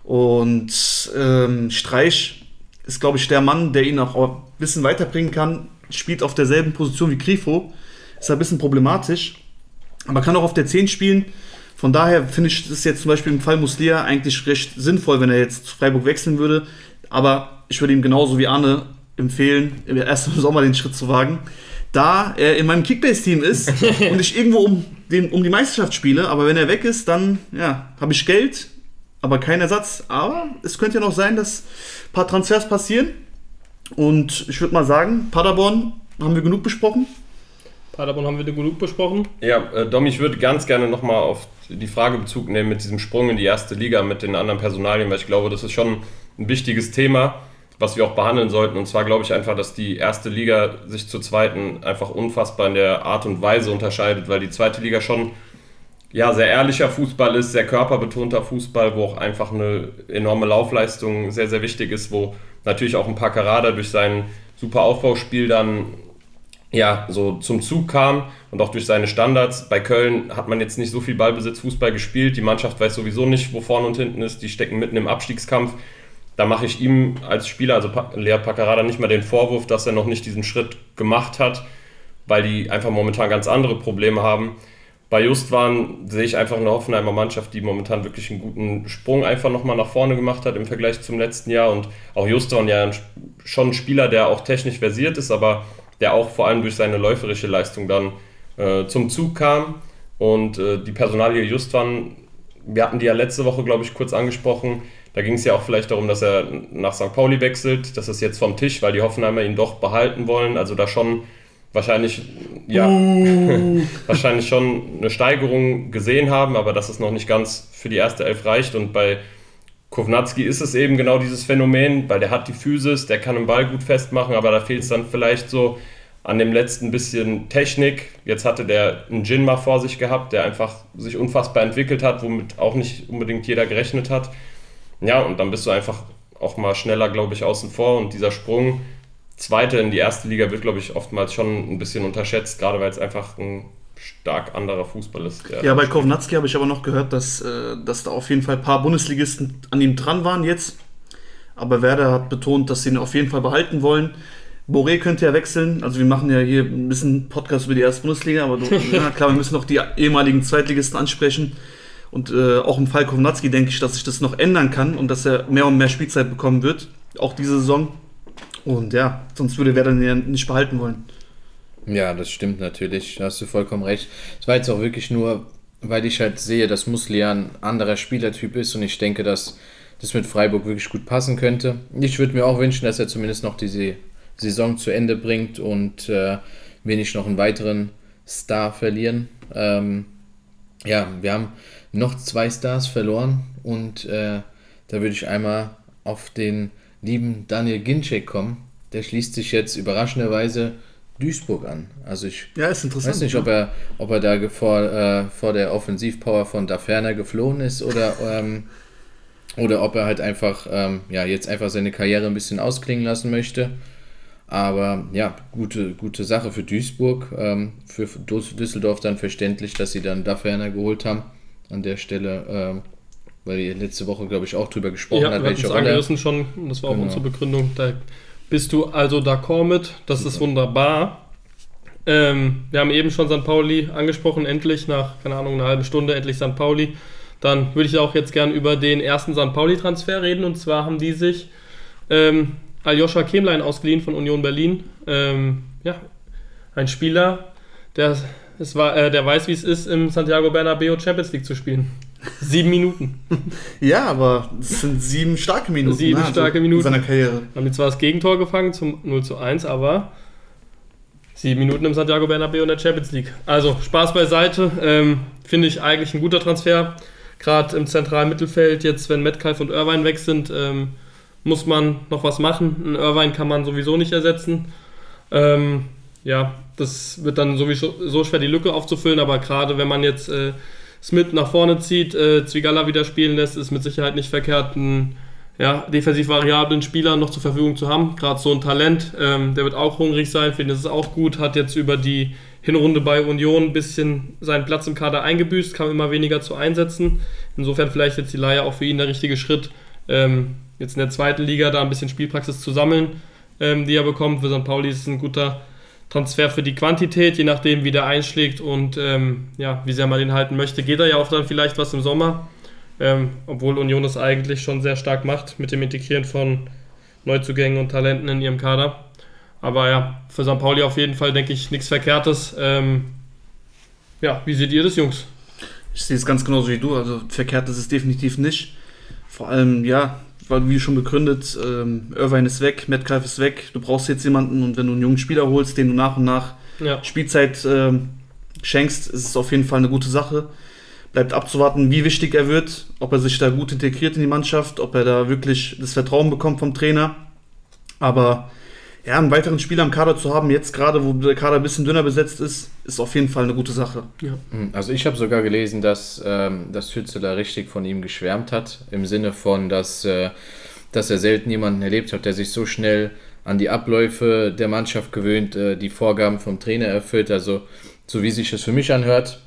Und ähm, Streich ist, glaube ich, der Mann, der ihn auch ein bisschen weiterbringen kann. Spielt auf derselben Position wie Grifo. Ist ein bisschen problematisch. Aber kann auch auf der 10 spielen. Von daher finde ich das jetzt zum Beispiel im Fall Muslia eigentlich recht sinnvoll, wenn er jetzt zu Freiburg wechseln würde. Aber ich würde ihm genauso wie Arne empfehlen, erst im Sommer den Schritt zu wagen. Da er in meinem Kickbase-Team ist und ich irgendwo um, den, um die Meisterschaft spiele, aber wenn er weg ist, dann ja, habe ich Geld, aber kein Ersatz. Aber es könnte ja noch sein, dass ein paar Transfers passieren. Und ich würde mal sagen, Paderborn haben wir genug besprochen.
Paderborn haben wir genug besprochen.
Ja, äh, Dom, ich würde ganz gerne nochmal auf die Frage Bezug nehmen mit diesem Sprung in die erste Liga mit den anderen Personalien, weil ich glaube, das ist schon ein wichtiges Thema, was wir auch behandeln sollten. Und zwar glaube ich einfach, dass die erste Liga sich zur zweiten einfach unfassbar in der Art und Weise unterscheidet, weil die zweite Liga schon ja, sehr ehrlicher Fußball ist, sehr körperbetonter Fußball, wo auch einfach eine enorme Laufleistung sehr, sehr wichtig ist, wo natürlich auch ein Paccarada durch sein super Aufbauspiel dann ja, so zum Zug kam und auch durch seine Standards. Bei Köln hat man jetzt nicht so viel Ballbesitz Fußball gespielt. Die Mannschaft weiß sowieso nicht, wo vorne und hinten ist. Die stecken mitten im Abstiegskampf. Da mache ich ihm als Spieler, also Lea Paccarada, nicht mal den Vorwurf, dass er noch nicht diesen Schritt gemacht hat, weil die einfach momentan ganz andere Probleme haben. Bei Justwan sehe ich einfach eine Hoffenheimer Mannschaft, die momentan wirklich einen guten Sprung einfach nochmal nach vorne gemacht hat im Vergleich zum letzten Jahr. Und auch Justwan ja schon ein Spieler, der auch technisch versiert ist, aber der auch vor allem durch seine läuferische Leistung dann äh, zum Zug kam. Und äh, die Personalie Justwan, wir hatten die ja letzte Woche, glaube ich, kurz angesprochen. Da ging es ja auch vielleicht darum, dass er nach St. Pauli wechselt. Das ist jetzt vom Tisch, weil die Hoffenheimer ihn doch behalten wollen. Also da schon wahrscheinlich, ja, uh. wahrscheinlich schon eine Steigerung gesehen haben, aber dass es noch nicht ganz für die erste Elf reicht. Und bei Kovnatski ist es eben genau dieses Phänomen, weil der hat die Physis, der kann den Ball gut festmachen, aber da fehlt es dann vielleicht so an dem letzten bisschen Technik. Jetzt hatte der einen Jin mal vor sich gehabt, der einfach sich unfassbar entwickelt hat, womit auch nicht unbedingt jeder gerechnet hat. Ja, und dann bist du einfach auch mal schneller, glaube ich, außen vor und dieser Sprung, zweite in die erste Liga, wird, glaube ich, oftmals schon ein bisschen unterschätzt, gerade weil es einfach ein stark anderer Fußball ist.
Ja, bei Kovnatski habe ich aber noch gehört, dass, äh, dass da auf jeden Fall ein paar Bundesligisten an ihm dran waren jetzt. Aber Werder hat betont, dass sie ihn auf jeden Fall behalten wollen. Boré könnte ja wechseln. Also wir machen ja hier ein bisschen Podcast über die erste Bundesliga, aber ja, klar, wir müssen noch die ehemaligen Zweitligisten ansprechen. Und äh, auch im Fall Kovnatski denke ich, dass sich das noch ändern kann und dass er mehr und mehr Spielzeit bekommen wird. Auch diese Saison. Und ja, sonst würde Werder ihn ja nicht behalten wollen.
Ja, das stimmt natürlich. Da hast du vollkommen recht. Es war jetzt auch wirklich nur, weil ich halt sehe, dass Muslia ein anderer Spielertyp ist und ich denke, dass das mit Freiburg wirklich gut passen könnte. Ich würde mir auch wünschen, dass er zumindest noch diese Saison zu Ende bringt und äh, wir nicht noch einen weiteren Star verlieren. Ähm, ja, wir haben noch zwei Stars verloren und äh, da würde ich einmal auf den lieben Daniel Ginczek kommen. Der schließt sich jetzt überraschenderweise Duisburg an. Also ich
ja,
weiß nicht, ob er, ob er da vor, äh, vor der Offensivpower von Da Ferner geflohen ist oder, ähm, oder ob er halt einfach ähm, ja, jetzt einfach seine Karriere ein bisschen ausklingen lassen möchte. Aber ja, gute, gute Sache für Duisburg. Ähm, für Düsseldorf dann verständlich, dass sie dann Da Ferner geholt haben. An der Stelle, ähm, weil ihr letzte Woche, glaube ich, auch drüber gesprochen
ja, hat. welche Rolle. angerissen schon, das war auch genau. unsere Begründung. Da bist du also d'accord mit. Das Super. ist wunderbar. Ähm, wir haben eben schon St. Pauli angesprochen, endlich nach, keine Ahnung, einer halben Stunde, endlich St. Pauli. Dann würde ich auch jetzt gern über den ersten St. Pauli-Transfer reden. Und zwar haben die sich ähm, Aljoscha Kemlein ausgeliehen von Union Berlin. Ähm, ja, ein Spieler, der, es war, äh, der weiß, wie es ist, im Santiago Bernabeo Champions League zu spielen. Sieben Minuten.
ja, aber es sind sieben starke Minuten.
Sieben ne? starke also Minuten. In
seiner Karriere.
Haben jetzt zwar das Gegentor gefangen zum 0 zu 1, aber sieben Minuten im Santiago Bernabeu in der Champions League. Also Spaß beiseite. Ähm, Finde ich eigentlich ein guter Transfer. Gerade im zentralen Mittelfeld, jetzt wenn Metcalf und Irvine weg sind, ähm, muss man noch was machen. Ein Irvine kann man sowieso nicht ersetzen. Ähm, ja, das wird dann sowieso so schwer, die Lücke aufzufüllen, aber gerade wenn man jetzt äh, Smith nach vorne zieht, äh, Zwigala wieder spielen lässt, ist mit Sicherheit nicht verkehrt. Ein ja, defensiv variablen Spieler noch zur Verfügung zu haben. Gerade so ein Talent, ähm, der wird auch hungrig sein, finde es auch gut, hat jetzt über die Hinrunde bei Union ein bisschen seinen Platz im Kader eingebüßt, kam immer weniger zu einsetzen. Insofern vielleicht jetzt die Leihe auch für ihn der richtige Schritt, ähm, jetzt in der zweiten Liga da ein bisschen Spielpraxis zu sammeln, ähm, die er bekommt. Für St. Pauli ist es ein guter Transfer für die Quantität, je nachdem, wie der einschlägt und ähm, ja, wie sehr man den halten möchte. Geht er ja auch dann vielleicht was im Sommer, ähm, obwohl Union das eigentlich schon sehr stark macht mit dem Integrieren von Neuzugängen und Talenten in ihrem Kader. Aber ja, für St. Pauli auf jeden Fall, denke ich, nichts Verkehrtes. Ähm, ja, wie seht ihr das, Jungs?
Ich sehe es ganz genauso wie du. Also verkehrt ist es definitiv nicht. Vor allem, ja, weil wie schon begründet, ähm, Irvine ist weg, Metcalf ist weg. Du brauchst jetzt jemanden und wenn du einen jungen Spieler holst, den du nach und nach ja. Spielzeit ähm, schenkst, ist es auf jeden Fall eine gute Sache. Bleibt abzuwarten, wie wichtig er wird, ob er sich da gut integriert in die Mannschaft, ob er da wirklich das Vertrauen bekommt vom Trainer. Aber ja, einen weiteren Spieler im Kader zu haben, jetzt gerade, wo der Kader ein bisschen dünner besetzt ist, ist auf jeden Fall eine gute Sache.
Ja. Hm, also ich habe sogar gelesen, dass, ähm, dass Hützeler richtig von ihm geschwärmt hat, im Sinne von, dass, äh, dass er selten jemanden erlebt hat, der sich so schnell an die Abläufe der Mannschaft gewöhnt, äh, die Vorgaben vom Trainer erfüllt. Also so wie sich das für mich anhört,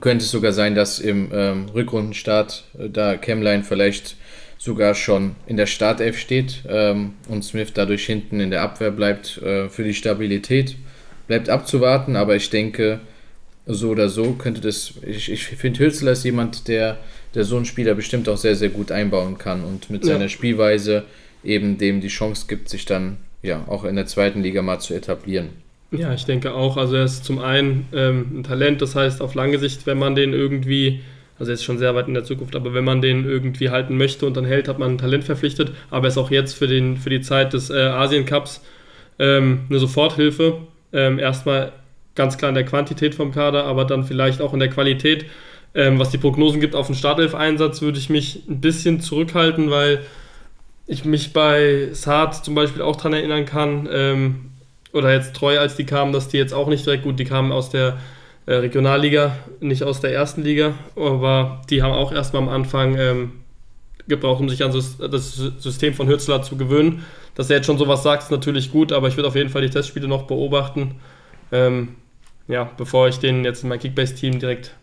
könnte es sogar sein, dass im ähm, Rückrundenstart äh, da Chemline vielleicht sogar schon in der Startelf steht ähm, und Smith dadurch hinten in der Abwehr bleibt äh, für die Stabilität. Bleibt abzuwarten, aber ich denke, so oder so könnte das. Ich, ich finde, Hülsler ist jemand, der, der so einen Spieler bestimmt auch sehr, sehr gut einbauen kann und mit seiner ja. Spielweise eben dem die Chance gibt, sich dann ja auch in der zweiten Liga mal zu etablieren.
Ja, ich denke auch. Also er ist zum einen ähm, ein Talent, das heißt auf lange Sicht, wenn man den irgendwie, also er ist schon sehr weit in der Zukunft, aber wenn man den irgendwie halten möchte und dann hält, hat man ein Talent verpflichtet. Aber er ist auch jetzt für, den, für die Zeit des äh, Asien Cups ähm, eine Soforthilfe. Ähm, erstmal ganz klar in der Quantität vom Kader, aber dann vielleicht auch in der Qualität. Ähm, was die Prognosen gibt auf den Startelf-Einsatz, würde ich mich ein bisschen zurückhalten, weil ich mich bei Saad zum Beispiel auch daran erinnern kann, ähm, oder jetzt treu, als die kamen, dass die jetzt auch nicht direkt gut, die kamen aus der äh, Regionalliga, nicht aus der ersten Liga, aber die haben auch erstmal am Anfang ähm, gebraucht, um sich an das System von Hürzler zu gewöhnen. Dass er jetzt schon sowas sagt, ist natürlich gut, aber ich würde auf jeden Fall die Testspiele noch beobachten, ähm, ja, bevor ich den jetzt in mein Kickbase-Team direkt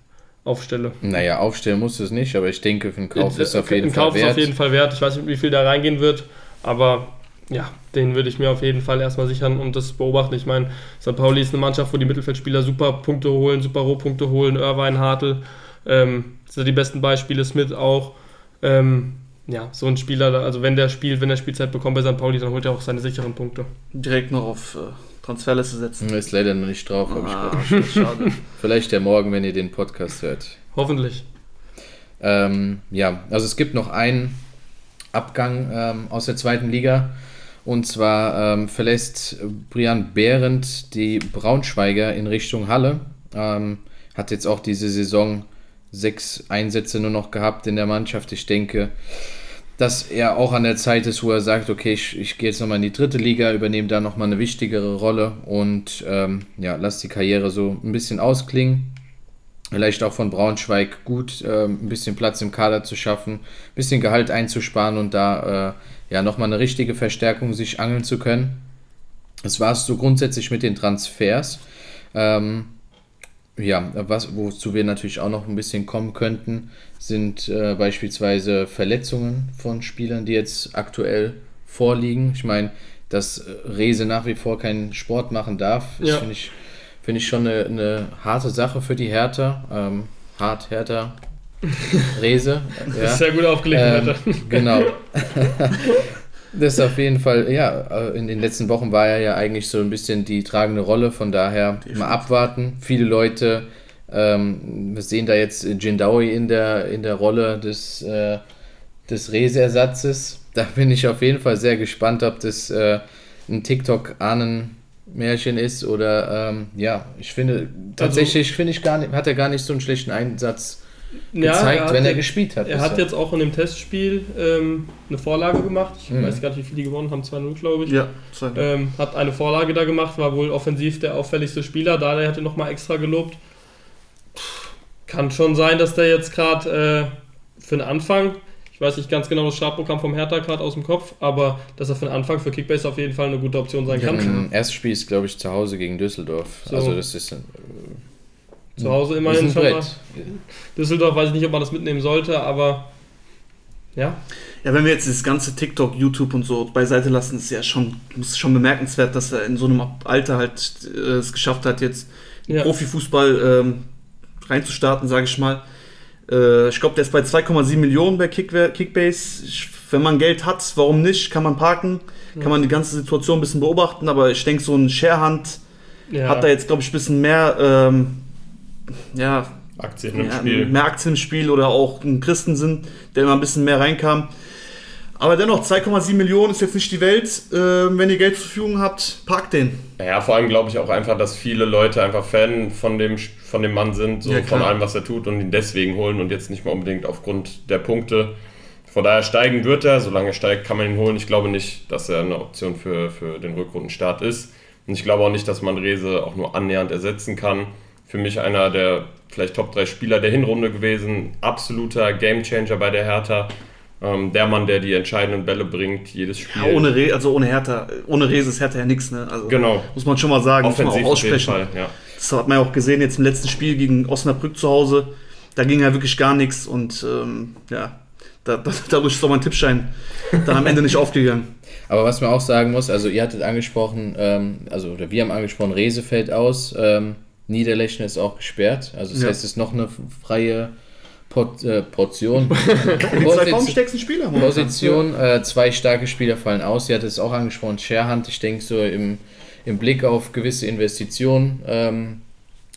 aufstelle.
Naja, aufstellen muss es nicht, aber ich denke, für einen Kauf ist es auf jeden
Fall Kauf wert. Kauf ist auf jeden Fall wert. Ich weiß nicht, wie viel da reingehen wird, aber ja, den würde ich mir auf jeden Fall erstmal sichern und das beobachten. Ich meine, St. Pauli ist eine Mannschaft, wo die Mittelfeldspieler super Punkte holen, super Rohpunkte holen, Irvine, Hartl, ähm, sind die besten Beispiele, Smith auch. Ähm, ja, so ein Spieler, also wenn der spielt, wenn er Spielzeit bekommt bei St. Pauli, dann holt er auch seine sicheren Punkte.
Direkt noch auf äh, Transferliste setzen.
Ist leider noch nicht drauf, ah, ich Schade. Vielleicht der Morgen, wenn ihr den Podcast hört.
Hoffentlich.
Ähm, ja, also es gibt noch einen Abgang ähm, aus der zweiten Liga. Und zwar ähm, verlässt Brian Behrendt die Braunschweiger in Richtung Halle. Ähm, hat jetzt auch diese Saison sechs Einsätze nur noch gehabt in der Mannschaft. Ich denke, dass er auch an der Zeit ist, wo er sagt, okay, ich, ich gehe jetzt nochmal in die dritte Liga, übernehme da nochmal eine wichtigere Rolle und ähm, ja, lass die Karriere so ein bisschen ausklingen. Vielleicht auch von Braunschweig gut, äh, ein bisschen Platz im Kader zu schaffen, ein bisschen Gehalt einzusparen und da äh, ja nochmal eine richtige Verstärkung sich angeln zu können. Das war es so grundsätzlich mit den Transfers. Ähm, ja, was, wozu wir natürlich auch noch ein bisschen kommen könnten, sind äh, beispielsweise Verletzungen von Spielern, die jetzt aktuell vorliegen. Ich meine, dass Rese nach wie vor keinen Sport machen darf, ja. finde ich, find ich schon eine, eine, harte Sache für die Hertha. Ähm, hart, Hertha, Rese.
Ja. Sehr gut aufgelegt,
ähm, Genau. das ist auf jeden Fall, ja, äh, in den letzten Wochen war er ja eigentlich so ein bisschen die tragende Rolle, von daher mal abwarten. Viele Leute ähm, wir sehen da jetzt Jindawi in der, in der Rolle des, äh, des Rese-Ersatzes. Da bin ich auf jeden Fall sehr gespannt, ob das äh, ein TikTok-Ahnen-Märchen ist oder ähm, ja, ich finde tatsächlich also, finde ich gar nicht, hat er gar nicht so einen schlechten Einsatz gezeigt, ja, wenn er gespielt hat.
Er bisher. hat jetzt auch in dem Testspiel ähm, eine Vorlage gemacht. Ich mhm. weiß gar nicht, wie viele die gewonnen haben, 2-0, glaube ich. Ja, ähm, hat eine Vorlage da gemacht, war wohl offensiv der auffälligste Spieler. Da der hatte nochmal extra gelobt. Kann schon sein, dass der jetzt gerade äh, für den Anfang, ich weiß nicht ganz genau das Startprogramm vom Hertha gerade aus dem Kopf, aber dass er für den Anfang für Kickbase auf jeden Fall eine gute Option sein kann.
Ein erstes Spiel ist, glaube ich, zu Hause gegen Düsseldorf.
So.
Also das ist äh,
Zu Hause
das
immerhin
ist
schon mal. Düsseldorf weiß ich nicht, ob man das mitnehmen sollte, aber ja.
Ja, wenn wir jetzt das ganze TikTok, YouTube und so beiseite lassen, ist ja schon, ist schon bemerkenswert, dass er in so einem Alter halt äh, es geschafft hat, jetzt
ja.
Profifußball ähm, reinzustarten, sage ich mal. Äh, ich glaube, der ist bei 2,7 Millionen bei Kick Kickbase. Ich, wenn man Geld hat, warum nicht? Kann man parken, kann man die ganze Situation ein bisschen beobachten, aber ich denke, so ein Sharehand
ja.
hat da jetzt, glaube ich, ein bisschen mehr, ähm, ja,
Aktien im
ja,
Spiel.
mehr Aktien im Spiel oder auch ein Christensen, der immer ein bisschen mehr reinkam. Aber dennoch, 2,7 Millionen ist jetzt nicht die Welt. Ähm, wenn ihr Geld zur Verfügung habt, parkt den.
Ja, vor allem glaube ich auch einfach, dass viele Leute einfach Fan von dem, von dem Mann sind, so
Ja,
von allem, was er tut und ihn deswegen holen und jetzt nicht mal unbedingt aufgrund der Punkte. Von daher steigen wird er, solange er steigt, kann man ihn holen. Ich glaube nicht, dass er eine Option für, für den Rückrundenstart ist. Und ich glaube auch nicht, dass man Rese auch nur annähernd ersetzen kann. Für mich einer der vielleicht Top 3 Spieler der Hinrunde gewesen. Absoluter Gamechanger bei der Hertha. Ähm, der Mann, der die entscheidenden Bälle bringt, jedes Spiel.
Ja, ohne, Re also ohne Hertha, ohne Rese ist Hertha ja nichts, ne? Also,
Genau.
Muss man schon mal sagen, muss man
Offensiv
auch
auf jeden
aussprechen.
Fall, ja.
Das hat man ja auch gesehen jetzt im letzten Spiel gegen Osnabrück zu Hause. Da ging ja wirklich gar nichts und ähm, ja, da, da, dadurch ist auch mein Tippschein dann am Ende nicht aufgegangen.
Aber was man auch sagen muss, also ihr hattet angesprochen, ähm, also oder wir haben angesprochen, Rese fällt aus, ähm, Niederlechner ist auch gesperrt. Also das
Ja.
heißt, es ist noch eine freie Port, äh, Portion. Position-
Spieler.
Position. Äh, zwei starke Spieler fallen aus. Sie hat es auch angesprochen, Sharehand. Ich denke so im, im Blick auf gewisse Investitionen ähm,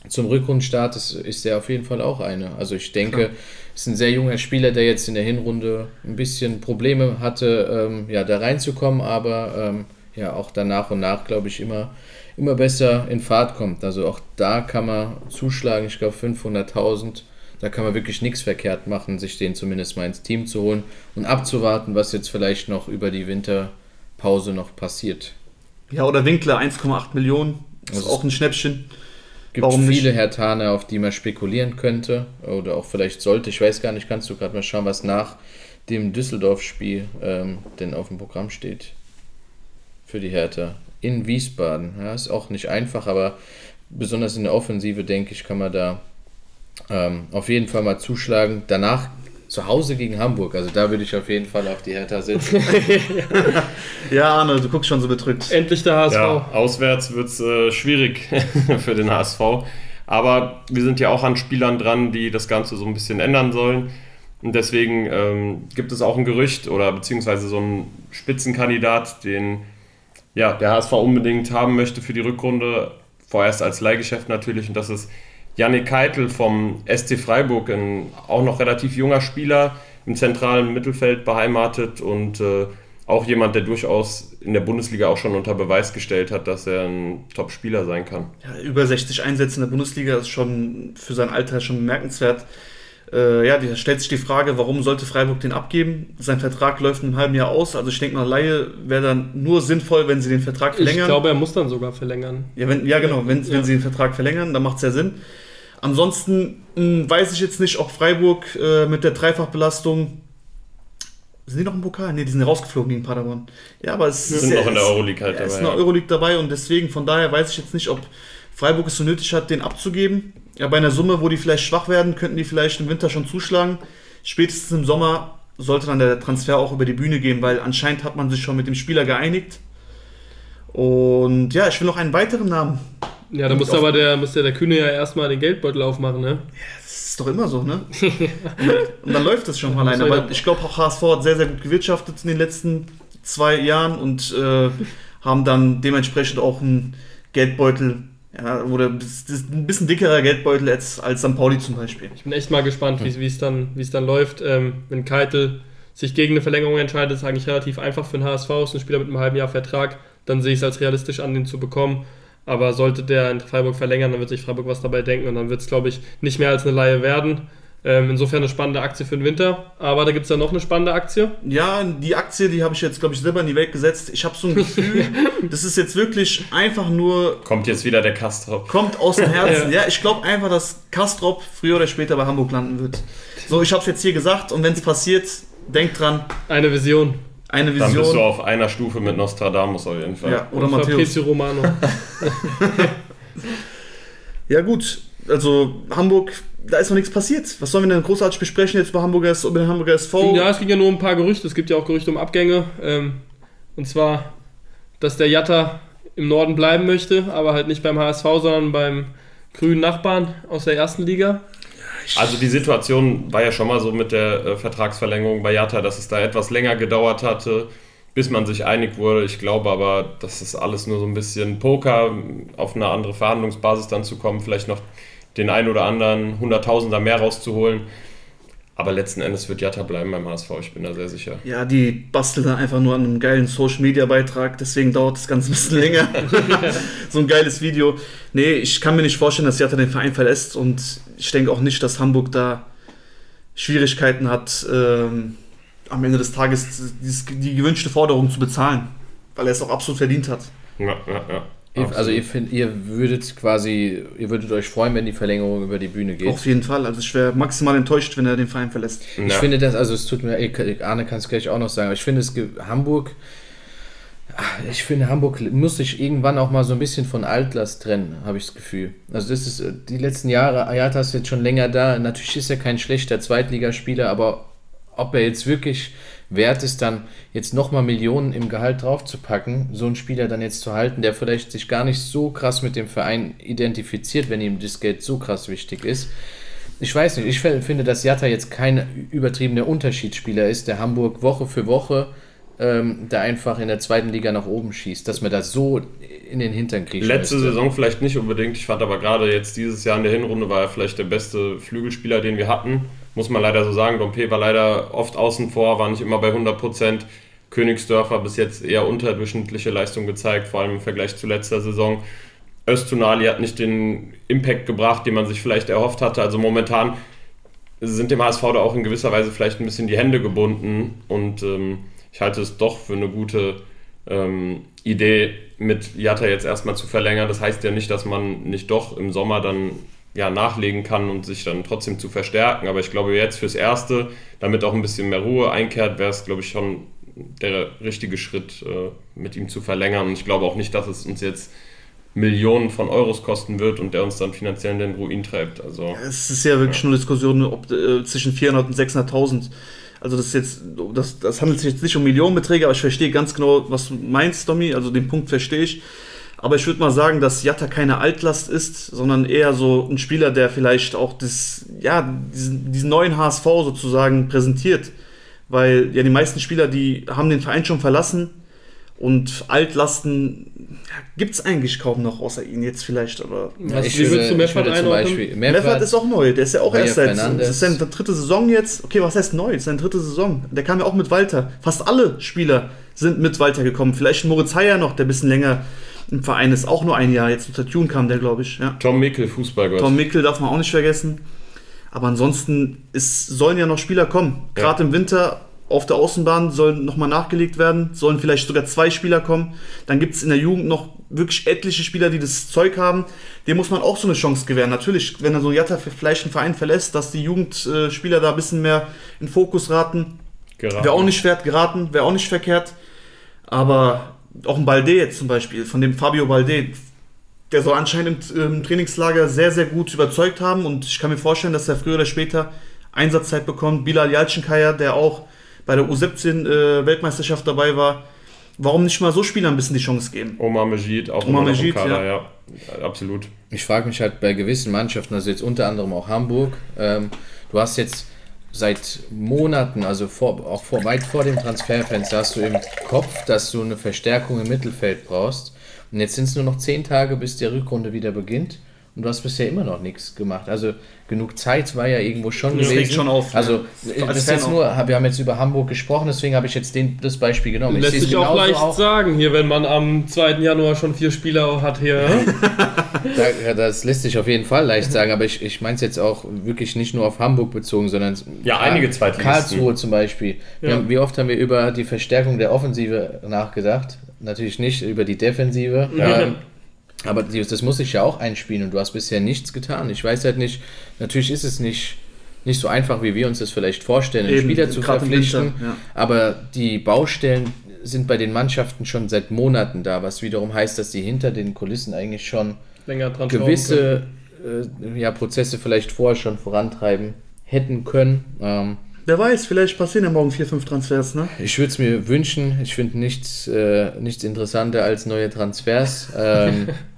zum Rückrundenstart ist, ist er auf jeden Fall auch eine. Also ich denke,
Klar.
ist ein sehr junger Spieler, der jetzt in der Hinrunde ein bisschen Probleme hatte, ähm, ja, da reinzukommen, aber ähm, ja auch dann nach und nach, glaube ich, immer, immer besser in Fahrt kommt. Also auch da kann man zuschlagen, ich glaube 500.000. Da kann man wirklich nichts verkehrt machen, sich den zumindest mal ins Team zu holen und abzuwarten, was jetzt vielleicht noch über die Winterpause noch passiert.
Ja, oder Winkler, 1,8 Millionen. Das ist
Also-
auch ein Schnäppchen.
Gibt
Warum nicht?
viele Hertaner, auf die man spekulieren könnte oder auch vielleicht sollte. Ich weiß gar nicht, kannst du gerade mal schauen, was nach dem Düsseldorf-Spiel ähm, denn auf dem Programm steht für die Hertha. In Wiesbaden. Ja, ist auch nicht einfach, aber besonders in der Offensive, denke ich, kann man da ähm, auf jeden Fall mal zuschlagen. Danach zu Hause gegen Hamburg. Also da würde ich auf jeden Fall auf die Hertha setzen.
Ja, Arne, du guckst schon so bedrückt.
Endlich der HSV.
Ja, auswärts wird es äh, schwierig für den HSV. Aber wir sind ja auch an Spielern dran, die das Ganze so ein bisschen ändern sollen. Und deswegen ähm, gibt es auch ein Gerücht oder beziehungsweise so einen Spitzenkandidat, den ja, der HSV unbedingt haben möchte für die Rückrunde. Vorerst als Leihgeschäft natürlich. Und das ist Yannick Keitel vom SC Freiburg, ein auch noch relativ junger Spieler im zentralen Mittelfeld beheimatet und äh, auch jemand, der durchaus in der Bundesliga auch schon unter Beweis gestellt hat, dass er ein Top-Spieler sein kann.
Ja, über 60 Einsätze in der Bundesliga ist schon für sein Alter schon bemerkenswert. Äh, ja, da stellt sich die Frage, warum sollte Freiburg den abgeben? Sein Vertrag läuft in einem halben Jahr aus. Also ich denke mal, Laie wäre dann nur sinnvoll, wenn sie den Vertrag
Ich
verlängern.
glaube, er muss dann sogar verlängern.
Ja, wenn, ja genau, wenn,
Ja.
wenn sie den Vertrag verlängern, dann macht es ja Sinn. Ansonsten mh, weiß ich jetzt nicht, ob Freiburg äh, mit der Dreifachbelastung. Sind die noch im Pokal? Ne, die sind rausgeflogen gegen Paderborn. Ja, aber es
Wir
ist
sind
ja-
noch in der
es-
Euroleague halt
ja, ist in
dabei.
der
Ja.
Euroleague dabei und deswegen, von daher weiß ich jetzt nicht, ob Freiburg es so nötig hat, den abzugeben. Ja, bei einer Summe, wo die vielleicht schwach werden, könnten die vielleicht im Winter schon zuschlagen. Spätestens im Sommer sollte dann der Transfer auch über die Bühne gehen, weil anscheinend hat man sich schon mit dem Spieler geeinigt. Und ja, ich will noch einen weiteren Namen.
Ja, da muss aber der, muss ja der Kühne ja erstmal den Geldbeutel aufmachen, ne?
Das ist doch immer so, ne? und dann läuft es schon mal alleine. Aber ich glaube, auch HSV hat sehr, sehr gut gewirtschaftet in den letzten zwei Jahren und äh, haben dann dementsprechend auch einen Geldbeutel, ja, oder das ist ein bisschen dickerer Geldbeutel als, als St. Pauli zum Beispiel.
Ich bin echt mal gespannt, wie wie es dann, es dann läuft. Ähm, wenn Keitel sich gegen eine Verlängerung entscheidet, ist eigentlich relativ einfach für den HSV. Ist ein Spieler mit einem halben Jahr Vertrag, dann sehe ich es als realistisch an, den zu bekommen. Aber sollte der in Freiburg verlängern, dann wird sich Freiburg was dabei denken und dann wird es, glaube ich, nicht mehr als eine Laie werden. Ähm, insofern eine spannende Aktie für den Winter. Aber da gibt es ja noch eine spannende Aktie.
Ja, die Aktie, die habe ich jetzt, glaube ich, selber in die Welt gesetzt. Ich habe so ein Gefühl, das ist jetzt wirklich einfach nur
Kommt jetzt wieder der Kastrop.
kommt aus dem Herzen. ja. ich glaube einfach, dass Kastrop früher oder später bei Hamburg landen wird. So, ich habe es jetzt hier gesagt und wenn es passiert, Denkt dran,
Eine Vision.
eine
Dann bist du
Vision.
auf einer Stufe mit Nostradamus auf jeden Fall.
Ja, oder
Und
Matthäus.
Fabrizio Romano.
Ja gut, also Hamburg, da ist noch nichts passiert. Was sollen wir denn großartig besprechen jetzt über, Hamburger, S- über den Hamburger SV?
Ja, es ging ja nur um ein paar Gerüchte. Es gibt ja auch Gerüchte um Abgänge. Ähm, und zwar, dass der Jatta im Norden bleiben möchte, aber halt nicht beim HSV, sondern beim grünen Nachbarn aus der ersten Liga.
Also die Situation war ja schon mal so mit der äh, Vertragsverlängerung bei Jatta, dass es da etwas länger gedauert hatte, bis man sich einig wurde. Ich glaube aber, das ist alles nur so ein bisschen Poker, auf eine andere Verhandlungsbasis dann zu kommen, vielleicht noch den einen oder anderen Hunderttausender mehr rauszuholen. Aber letzten Endes wird Jatta bleiben beim HSV, ich bin da sehr sicher.
Ja, die basteln da einfach nur an einem geilen Social-Media-Beitrag, deswegen dauert das Ganze ein bisschen länger. so ein geiles Video. Nee, ich kann mir nicht vorstellen, dass Jatta den Verein verlässt und ich denke auch nicht, dass Hamburg da Schwierigkeiten hat, ähm, am Ende des Tages die gewünschte Forderung zu bezahlen, weil er es auch absolut verdient hat.
Ja, ja, ja.
Ihr, also ihr, find, ihr würdet quasi, ihr würdet euch freuen, wenn die Verlängerung über die Bühne geht.
Auf jeden Fall. Also ich wäre maximal enttäuscht, wenn er den Verein verlässt.
Ich
Ja.
finde das, also es tut mir, Arne kann es gleich auch noch sagen, aber ich finde es, Hamburg, ah, ich finde Hamburg muss sich irgendwann auch mal so ein bisschen von Altlast trennen, habe ich das Gefühl. Also das ist, äh, die letzten Jahre, Ayata ist jetzt schon länger da, natürlich ist er kein schlechter Zweitligaspieler, aber ob er jetzt wirklich wert ist, dann jetzt nochmal Millionen im Gehalt draufzupacken, so einen Spieler dann jetzt zu halten, der vielleicht sich gar nicht so krass mit dem Verein identifiziert, wenn ihm das Geld so krass wichtig ist. Ich weiß nicht, ich finde, dass Jatta jetzt kein übertriebener Unterschiedsspieler ist, der Hamburg Woche für Woche ähm, da einfach in der zweiten Liga nach oben schießt, dass man das so in den Hintern kriegt.
Letzte
müsste.
Saison vielleicht nicht unbedingt. Ich fand aber gerade jetzt dieses Jahr in der Hinrunde war er vielleicht der beste Flügelspieler, den wir hatten. Muss man leider so sagen. Dompe war leider oft außen vor, war nicht immer bei 100 Prozent. Königsdörfer bis jetzt eher unterdurchschnittliche Leistung gezeigt, vor allem im Vergleich zu letzter Saison. Östunali hat nicht den Impact gebracht, den man sich vielleicht erhofft hatte. Also momentan sind dem HSV da auch in gewisser Weise vielleicht ein bisschen die Hände gebunden und ähm, ich halte es doch für eine gute ähm, Idee, mit Jatta jetzt erstmal zu verlängern. Das heißt ja nicht, dass man nicht doch im Sommer dann ja, nachlegen kann und sich dann trotzdem zu verstärken. Aber ich glaube, jetzt fürs Erste, damit auch ein bisschen mehr Ruhe einkehrt, wäre es, glaube ich, schon der richtige Schritt, äh, mit ihm zu verlängern. Und ich glaube auch nicht, dass es uns jetzt Millionen von Euros kosten wird und der uns dann finanziell in den Ruin treibt. Also
Es ist ja wirklich nur eine Diskussion ob, äh, zwischen 400 und 600.000. Also das ist jetzt, das, das handelt sich jetzt nicht um Millionenbeträge, aber ich verstehe ganz genau, was du meinst, Domi. Also den Punkt verstehe ich. Aber ich würde mal sagen, dass Jatta keine Altlast ist, sondern eher so ein Spieler, der vielleicht auch das, ja, diesen, diesen neuen HSV sozusagen präsentiert. Weil ja die meisten Spieler, die haben den Verein schon verlassen und Altlasten ja, gibt es eigentlich kaum noch, außer ihn jetzt vielleicht. Aber
Ja, ich
wie
würde,
würdest du Meffert einordnen?
Beispiel
Meffert ist auch neu, der ist ja auch erst seit. Das ist seine dritte Saison jetzt. Okay, was heißt neu? Das ist seine dritte Saison. Der kam ja auch mit Walter. Fast alle Spieler sind mit Walter gekommen. Vielleicht Moritz Heyer noch, der ein bisschen länger im Verein ist. Auch nur ein Jahr. Jetzt unter Tune kam der, glaube ich. Ja.
Tom Mickel, Fußballgott.
Tom Mickel darf man auch nicht vergessen. Aber ansonsten es sollen ja noch Spieler kommen. Gerade im Winter auf der Außenbahn sollen nochmal nachgelegt werden. Sollen vielleicht sogar zwei Spieler kommen. Dann gibt es in der Jugend noch wirklich etliche Spieler, die das Zeug haben. Dem muss man auch so eine Chance gewähren. Natürlich, wenn er so Jatta vielleicht einen Verein verlässt, dass die Jugendspieler da ein bisschen mehr in Fokus raten. Wäre auch nicht schwer geraten, wäre auch nicht verkehrt. Aber auch ein Balde jetzt zum Beispiel, von dem Fabio Balde, der soll anscheinend im, im Trainingslager sehr, sehr gut überzeugt haben. Und ich kann mir vorstellen, dass er früher oder später Einsatzzeit bekommt. Bilal Yalcinkaya, der auch bei der U17-Weltmeisterschaft dabei war. Warum nicht mal so Spielern ein bisschen die Chance geben?
Omar Majid, auch
Omar
immer noch im
Majid,
Kader, ja. Absolut.
Ich frage mich halt bei gewissen Mannschaften, also jetzt unter anderem auch Hamburg, ähm, du hast jetzt seit Monaten, also vor, auch vor, weit vor dem Transferfenster, hast du im Kopf, dass du eine Verstärkung im Mittelfeld brauchst. Und jetzt sind es nur noch zehn Tage, bis die Rückrunde wieder beginnt. Und du hast bisher immer noch nichts gemacht. Also genug Zeit war ja irgendwo schon
Das
gewesen.
schon auf,
Also das jetzt
auch.
nur, wir haben jetzt über Hamburg gesprochen, deswegen habe ich jetzt den, das Beispiel genommen.
Lässt sich auch leicht sagen, hier, wenn man am 2. Januar schon vier Spieler hat hier.
Da, das lässt sich auf jeden Fall leicht sagen, aber ich, ich meine es jetzt auch wirklich nicht nur auf Hamburg bezogen, sondern
Ja, einige Zweitligisten.
Karlsruhe zum Beispiel.
Ja.
haben, wie oft haben wir über die Verstärkung der Offensive nachgedacht? Natürlich nicht über die Defensive.
Ja.
Aber das muss sich ja auch einspielen und du hast bisher nichts getan. Ich weiß halt nicht, natürlich ist es nicht nicht so einfach, wie wir uns das vielleicht vorstellen, einen
Eben,
Spieler zu verpflichten.
Winter, ja.
Aber die Baustellen sind bei den Mannschaften schon seit Monaten da, was wiederum heißt, dass die hinter den Kulissen eigentlich schon gewisse äh, ja, Prozesse vielleicht vorher schon vorantreiben hätten können. Ähm,
Wer weiß, vielleicht passieren ja morgen vier, fünf Transfers, ne?
ich würde es mir wünschen. Ich finde nichts, äh, nichts interessanter als neue Transfers. Ähm,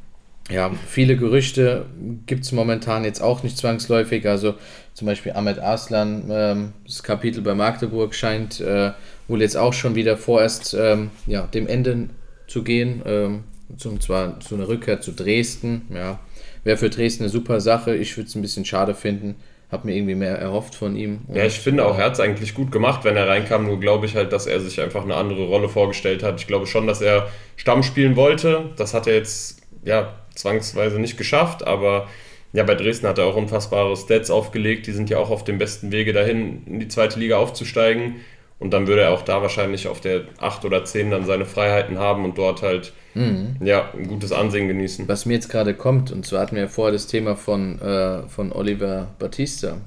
ja, viele Gerüchte gibt es momentan jetzt auch nicht zwangsläufig. Also zum Beispiel Ahmed Arslan, ähm, das Kapitel bei Magdeburg scheint äh, wohl jetzt auch schon wieder vorerst ähm, ja, dem Ende zu gehen. Ähm, und zwar zu einer Rückkehr zu Dresden. Ja, wäre für Dresden eine super Sache. Ich würde es ein bisschen schade finden. Habe mir irgendwie mehr erhofft von ihm.
Ja, ich finde auch, er hat es eigentlich gut gemacht, wenn er reinkam. Nur glaube ich halt, dass er sich einfach eine andere Rolle vorgestellt hat. Ich glaube schon, dass er Stamm spielen wollte. Das hat er jetzt ja zwangsweise nicht geschafft, aber ja, bei Dresden hat er auch unfassbare Stats aufgelegt. Die sind ja auch auf dem besten Wege dahin, in die zweite Liga aufzusteigen. Und dann würde er auch da wahrscheinlich auf der 8 oder 10 dann seine Freiheiten haben und dort halt
Mhm.
ja, ein gutes Ansehen genießen.
Was mir jetzt gerade kommt, und zwar hatten wir ja vorher das Thema von, äh, von Oliver Batista.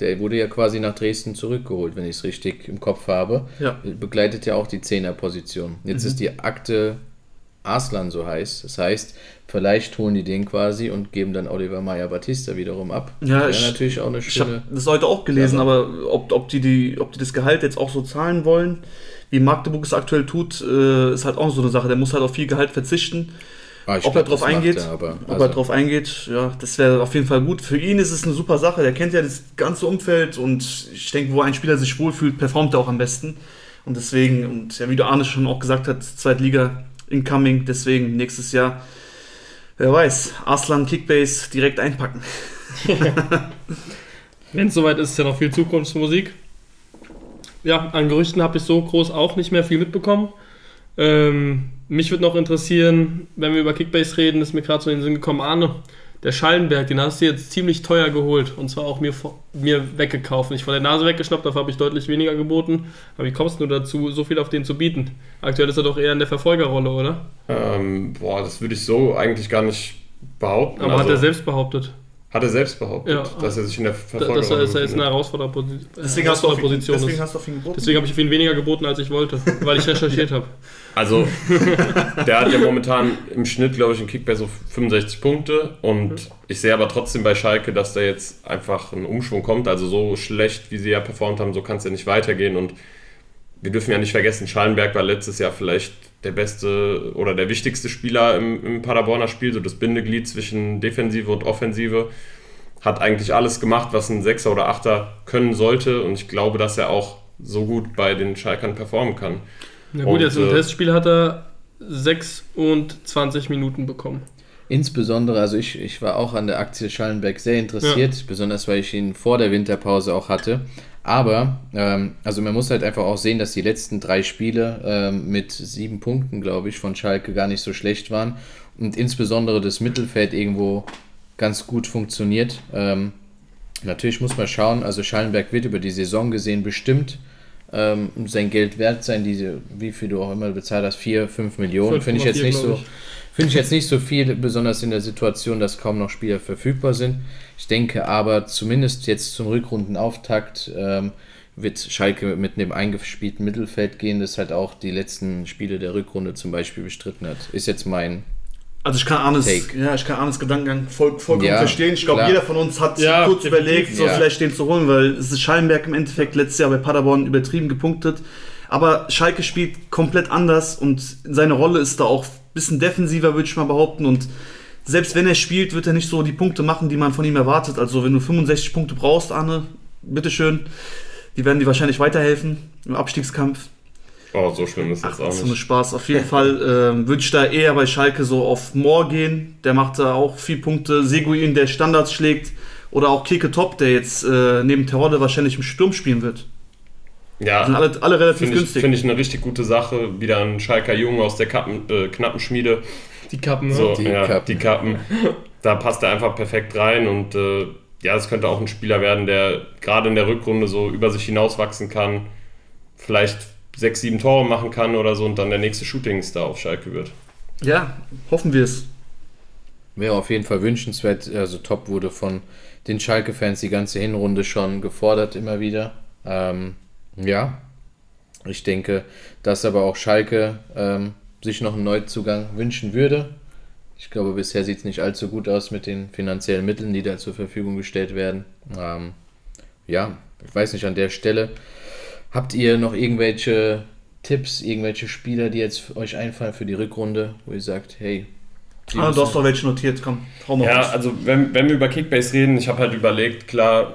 Der wurde ja quasi nach Dresden zurückgeholt, wenn ich es richtig im Kopf habe.
Ja.
Begleitet ja auch die Zehnerposition. Jetzt ist die Akte Arslan so heiß. Das heißt, vielleicht holen die den quasi und geben dann Oliver Meyer Batista wiederum ab.
Ja,
Wäre
ich-
natürlich auch eine
Ich habe
schöne.
das heute auch gelesen,
Ja.
aber ob, ob, die die, ob die das Gehalt jetzt auch so zahlen wollen, wie Magdeburg es aktuell tut, äh, ist halt auch so eine Sache. Der muss halt auf viel Gehalt verzichten.
Ah, ich
ob
glaub,
er drauf
das
eingeht,
er, aber,
ob
also,
er drauf eingeht, ja, das wäre auf jeden Fall gut. Für ihn ist es eine super Sache. Der kennt ja das ganze Umfeld und ich denke, wo ein Spieler sich wohlfühlt, performt er auch am besten. Und deswegen, und ja, wie der Arne schon auch gesagt hat, Zweitliga incoming, deswegen nächstes Jahr, wer weiß, Arslan Kickbase direkt einpacken.
Wenn es soweit ist, ist ja noch viel Zukunftsmusik. Ja, an Gerüchten habe ich so groß auch nicht mehr viel mitbekommen. Ähm, mich würde noch interessieren, wenn wir über Kickbase reden, ist mir gerade so in den Sinn gekommen, Arne, der Schallenberg, den hast du jetzt ziemlich teuer geholt und zwar auch mir, mir weggekauft. Nicht von der Nase weggeschnappt, dafür habe ich deutlich weniger geboten. Aber wie kommst du dazu, so viel auf den zu bieten? Aktuell ist er doch eher in der Verfolgerrolle, oder?
Ähm, boah, das würde ich so eigentlich gar nicht behaupten.
Aber hat
Also,
er selbst behauptet,
hat er selbst behauptet,
Ja.
dass er sich in der Verfolgung
dass er, dass er jetzt in einer Herausfordererposition
Deswegen hast, du auf ihn,
Position
deswegen
ist.
hast du auf ihn geboten.
Deswegen habe ich auf ihn weniger geboten, als ich wollte, weil ich recherchiert habe.
Also, der hat ja momentan im Schnitt, glaube ich, in Kickbase so 65 Punkte. Und ich sehe aber trotzdem bei Schalke, dass da jetzt einfach ein Umschwung kommt. Also, so schlecht, wie sie ja performt haben, so kann es ja nicht weitergehen. Und wir dürfen ja nicht vergessen, Schallenberg war letztes Jahr vielleicht der beste oder der wichtigste Spieler im, im Paderborner Spiel, so das Bindeglied zwischen Defensive und Offensive. Hat eigentlich alles gemacht, was ein Sechser oder Achter können sollte. Und ich glaube, dass er auch so gut bei den Schalkern performen kann.
Na gut,
Und,
jetzt im
äh,
Testspiel hat er 26 Minuten bekommen.
Insbesondere, also ich, ich war auch an der Aktie Schallenberg sehr interessiert, besonders weil ich ihn vor der Winterpause auch hatte. Aber, ähm, also man muss halt einfach auch sehen, dass die letzten drei Spiele ähm, mit sieben Punkten, glaube ich, von Schalke gar nicht so schlecht waren. Und insbesondere das Mittelfeld irgendwo ganz gut funktioniert. Ähm, natürlich muss man schauen, also Schallenberg wird über die Saison gesehen bestimmt ähm, sein Geld wert sein, diese, wie viel du auch immer bezahlt hast, 4, 5 Millionen, finde ich jetzt
5,4
nicht so.
ich.
Finde ich jetzt nicht so viel, besonders in der Situation, dass kaum noch Spieler verfügbar sind. Ich denke aber, zumindest jetzt zum Rückrundenauftakt ähm, wird Schalke mit einem eingespielten Mittelfeld gehen, das halt auch die letzten Spiele der Rückrunde zum Beispiel bestritten hat. Ist jetzt mein.
Also ich kann Arnes,
Take.
ja, ich kann Arnes Gedankengang voll, vollkommen
Ja,
verstehen. Ich glaube, jeder von uns hat
Ja,
kurz überlegt, so
Ja.
vielleicht den zu holen, weil es ist Schallenberg im Endeffekt letztes Jahr bei Paderborn übertrieben gepunktet. Aber Schalke spielt komplett anders und seine Rolle ist da auch bisschen defensiver, würde ich mal behaupten. Und selbst wenn er spielt, wird er nicht so die Punkte machen, die man von ihm erwartet. Also wenn du 65 Punkte brauchst, Arne, bitteschön. Die werden dir wahrscheinlich weiterhelfen im Abstiegskampf.
Oh, so schlimm ist das
Ach,
auch
so eine
nicht.
Spaß. Auf jeden Fall ähm, würde ich da eher bei Schalke so auf Moor gehen. Der macht da auch viel Punkte. Seguin, der Standards schlägt. Oder auch Keke Top, der jetzt äh, neben Terodde wahrscheinlich im Sturm spielen wird. Die sind
Ja,
alle, alle relativ
finde ich,
günstig.
find ich eine richtig gute Sache. Wieder ein Schalker Junge aus der Kappen, äh, knappen Schmiede.
Die Kappen,
So,
Die
ja,
Kappen.
die Kappen. Da passt er einfach perfekt rein und äh, ja, das könnte auch ein Spieler werden, der gerade in der Rückrunde so über sich hinauswachsen kann, vielleicht sechs, sieben Tore machen kann oder so und dann der nächste Shootingstar auf Schalke wird.
ja, hoffen wir es.
Wäre auf jeden Fall wünschenswert. Also Top wurde von den Schalke-Fans die ganze Hinrunde schon gefordert, immer wieder. Ähm, ja, ich denke, dass aber auch Schalke ähm, sich noch einen Neuzugang wünschen würde. Ich glaube, bisher sieht es nicht allzu gut aus mit den finanziellen Mitteln, die da zur Verfügung gestellt werden. Ähm, ja, ich weiß nicht, an der Stelle. Habt ihr noch irgendwelche Tipps, irgendwelche Spieler, die jetzt euch einfallen für die Rückrunde, wo ihr sagt, hey,
Ah, du hast doch welche notiert, komm,
hau mal Ja, raus. also wenn, wenn wir über Kickbase reden, ich habe halt überlegt, klar,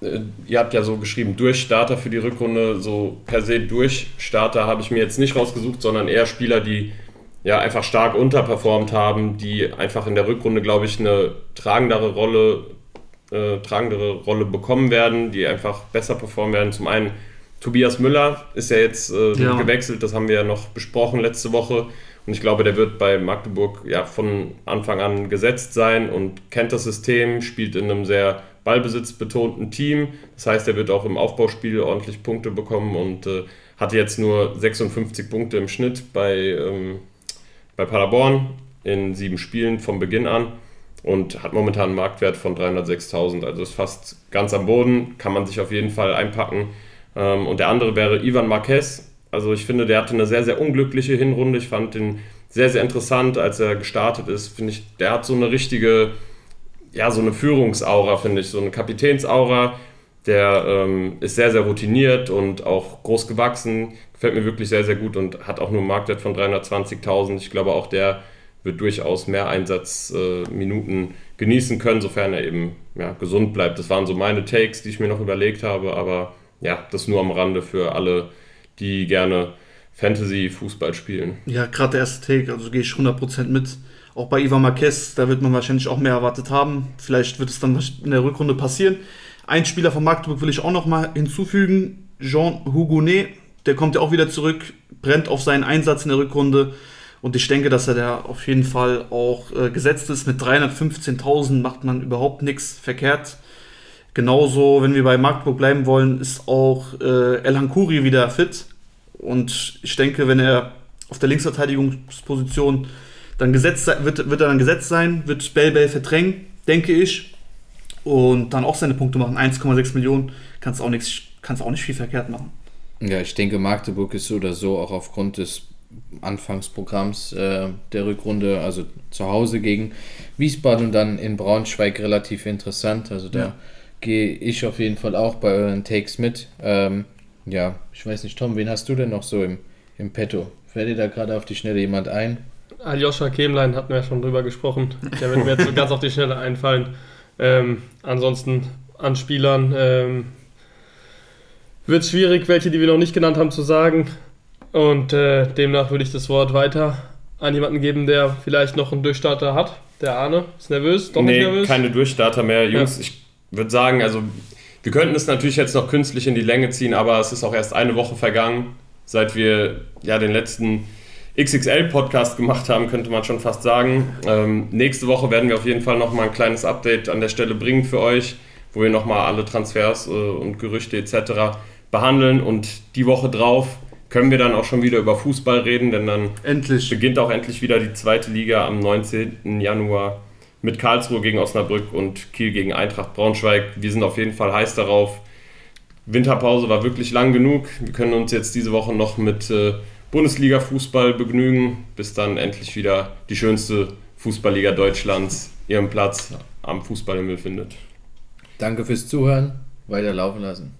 ihr habt ja so geschrieben, Durchstarter für die Rückrunde, so per se Durchstarter habe ich mir jetzt nicht rausgesucht, sondern eher Spieler, die ja einfach stark unterperformt haben, die einfach in der Rückrunde, glaube ich, eine tragendere Rolle, äh, tragendere Rolle bekommen werden, die einfach besser performen werden. Zum einen Tobias Müller ist ja jetzt äh, ja. gewechselt, das haben wir ja noch besprochen letzte Woche. Und ich glaube, der wird bei Magdeburg ja von Anfang an gesetzt sein und kennt das System, spielt in einem sehr ballbesitzbetonten Team. Das heißt, er wird auch im Aufbauspiel ordentlich Punkte bekommen und äh, hatte jetzt nur 56 Punkte im Schnitt bei, ähm, bei Paderborn in sieben Spielen vom Beginn an und hat momentan einen Marktwert von 306.000. Also ist fast ganz am Boden, kann man sich auf jeden Fall einpacken. Ähm, und der andere wäre Ivan Marquez, also ich finde, der hatte eine sehr, sehr unglückliche Hinrunde. Ich fand den sehr, sehr interessant, als er gestartet ist. Finde ich, der hat so eine richtige, ja, so eine Führungsaura, finde ich, so eine Kapitänsaura. Der ähm, ist sehr, sehr routiniert und auch groß gewachsen. Gefällt mir wirklich sehr, sehr gut und hat auch nur einen Marktwert von 320.000. Ich glaube, auch der wird durchaus mehr Einsatzminuten äh, genießen können, sofern er eben ja, gesund bleibt. Das waren so meine Takes, die ich mir noch überlegt habe, aber ja, das nur am Rande für alle die gerne Fantasy-Fußball spielen.
Ja, gerade der erste Take, also gehe ich 100% mit. Auch bei Ivan Marquez, da wird man wahrscheinlich auch mehr erwartet haben. Vielleicht wird es dann in der Rückrunde passieren. Ein Spieler von Magdeburg will ich auch noch mal hinzufügen, Jean Hugonet. Der kommt ja auch wieder zurück, brennt auf seinen Einsatz in der Rückrunde. Und ich denke, dass er da auf jeden Fall auch äh, gesetzt ist. Mit 315.000 macht man überhaupt nichts verkehrt. Genauso, wenn wir bei Magdeburg bleiben wollen, ist auch äh, El Hankuri wieder fit. Und ich denke, wenn er auf der Linksverteidigungsposition dann gesetzt wird, wird er dann gesetzt sein, wird Bell Bell verdrängen, denke ich. Und dann auch seine Punkte machen. 1,6 Millionen kannst auch nichts, kannst auch nicht viel verkehrt machen.
Ja, ich denke, Magdeburg ist so oder so auch aufgrund des Anfangsprogramms äh, der Rückrunde, also zu Hause gegen Wiesbaden und dann in Braunschweig relativ interessant. Also da ja gehe ich auf jeden Fall auch bei euren Takes mit. Ähm, ja, ich weiß nicht, Tom, wen hast du denn noch so im, im Petto? Fällt dir da gerade auf die Schnelle jemand ein?
Aljoscha Kemlein hatten wir ja schon drüber gesprochen. Der wird mir jetzt ganz auf die Schnelle einfallen. Ähm, ansonsten an Spielern ähm, wird es schwierig, welche, die wir noch nicht genannt haben, zu sagen. Und äh, demnach würde ich das Wort weiter an jemanden geben, der vielleicht noch einen Durchstarter hat. Der Arne ist nervös,
doch nee, nicht nervös. keine Durchstarter mehr. Jungs, ja. ich würde sagen, also wir könnten es natürlich jetzt noch künstlich in die Länge ziehen, aber es ist auch erst eine Woche vergangen, seit wir ja den letzten XXL-Podcast gemacht haben, könnte man schon fast sagen. Ähm, nächste Woche werden wir auf jeden Fall nochmal ein kleines Update an der Stelle bringen für euch, wo wir nochmal alle Transfers äh, und Gerüchte etc. behandeln. Und die Woche drauf können wir dann auch schon wieder über Fußball reden, denn dann endlich. beginnt auch endlich wieder die zweite Liga am 19. Januar mit Karlsruhe gegen Osnabrück und Kiel gegen Eintracht Braunschweig. Wir sind auf jeden Fall heiß darauf. Winterpause war wirklich lang genug. Wir können uns jetzt diese Woche noch mit äh, Bundesliga-Fußball begnügen, bis dann endlich wieder die schönste Fußballliga Deutschlands ihren Platz am Fußballhimmel findet.
Danke fürs Zuhören. Weiter laufen lassen.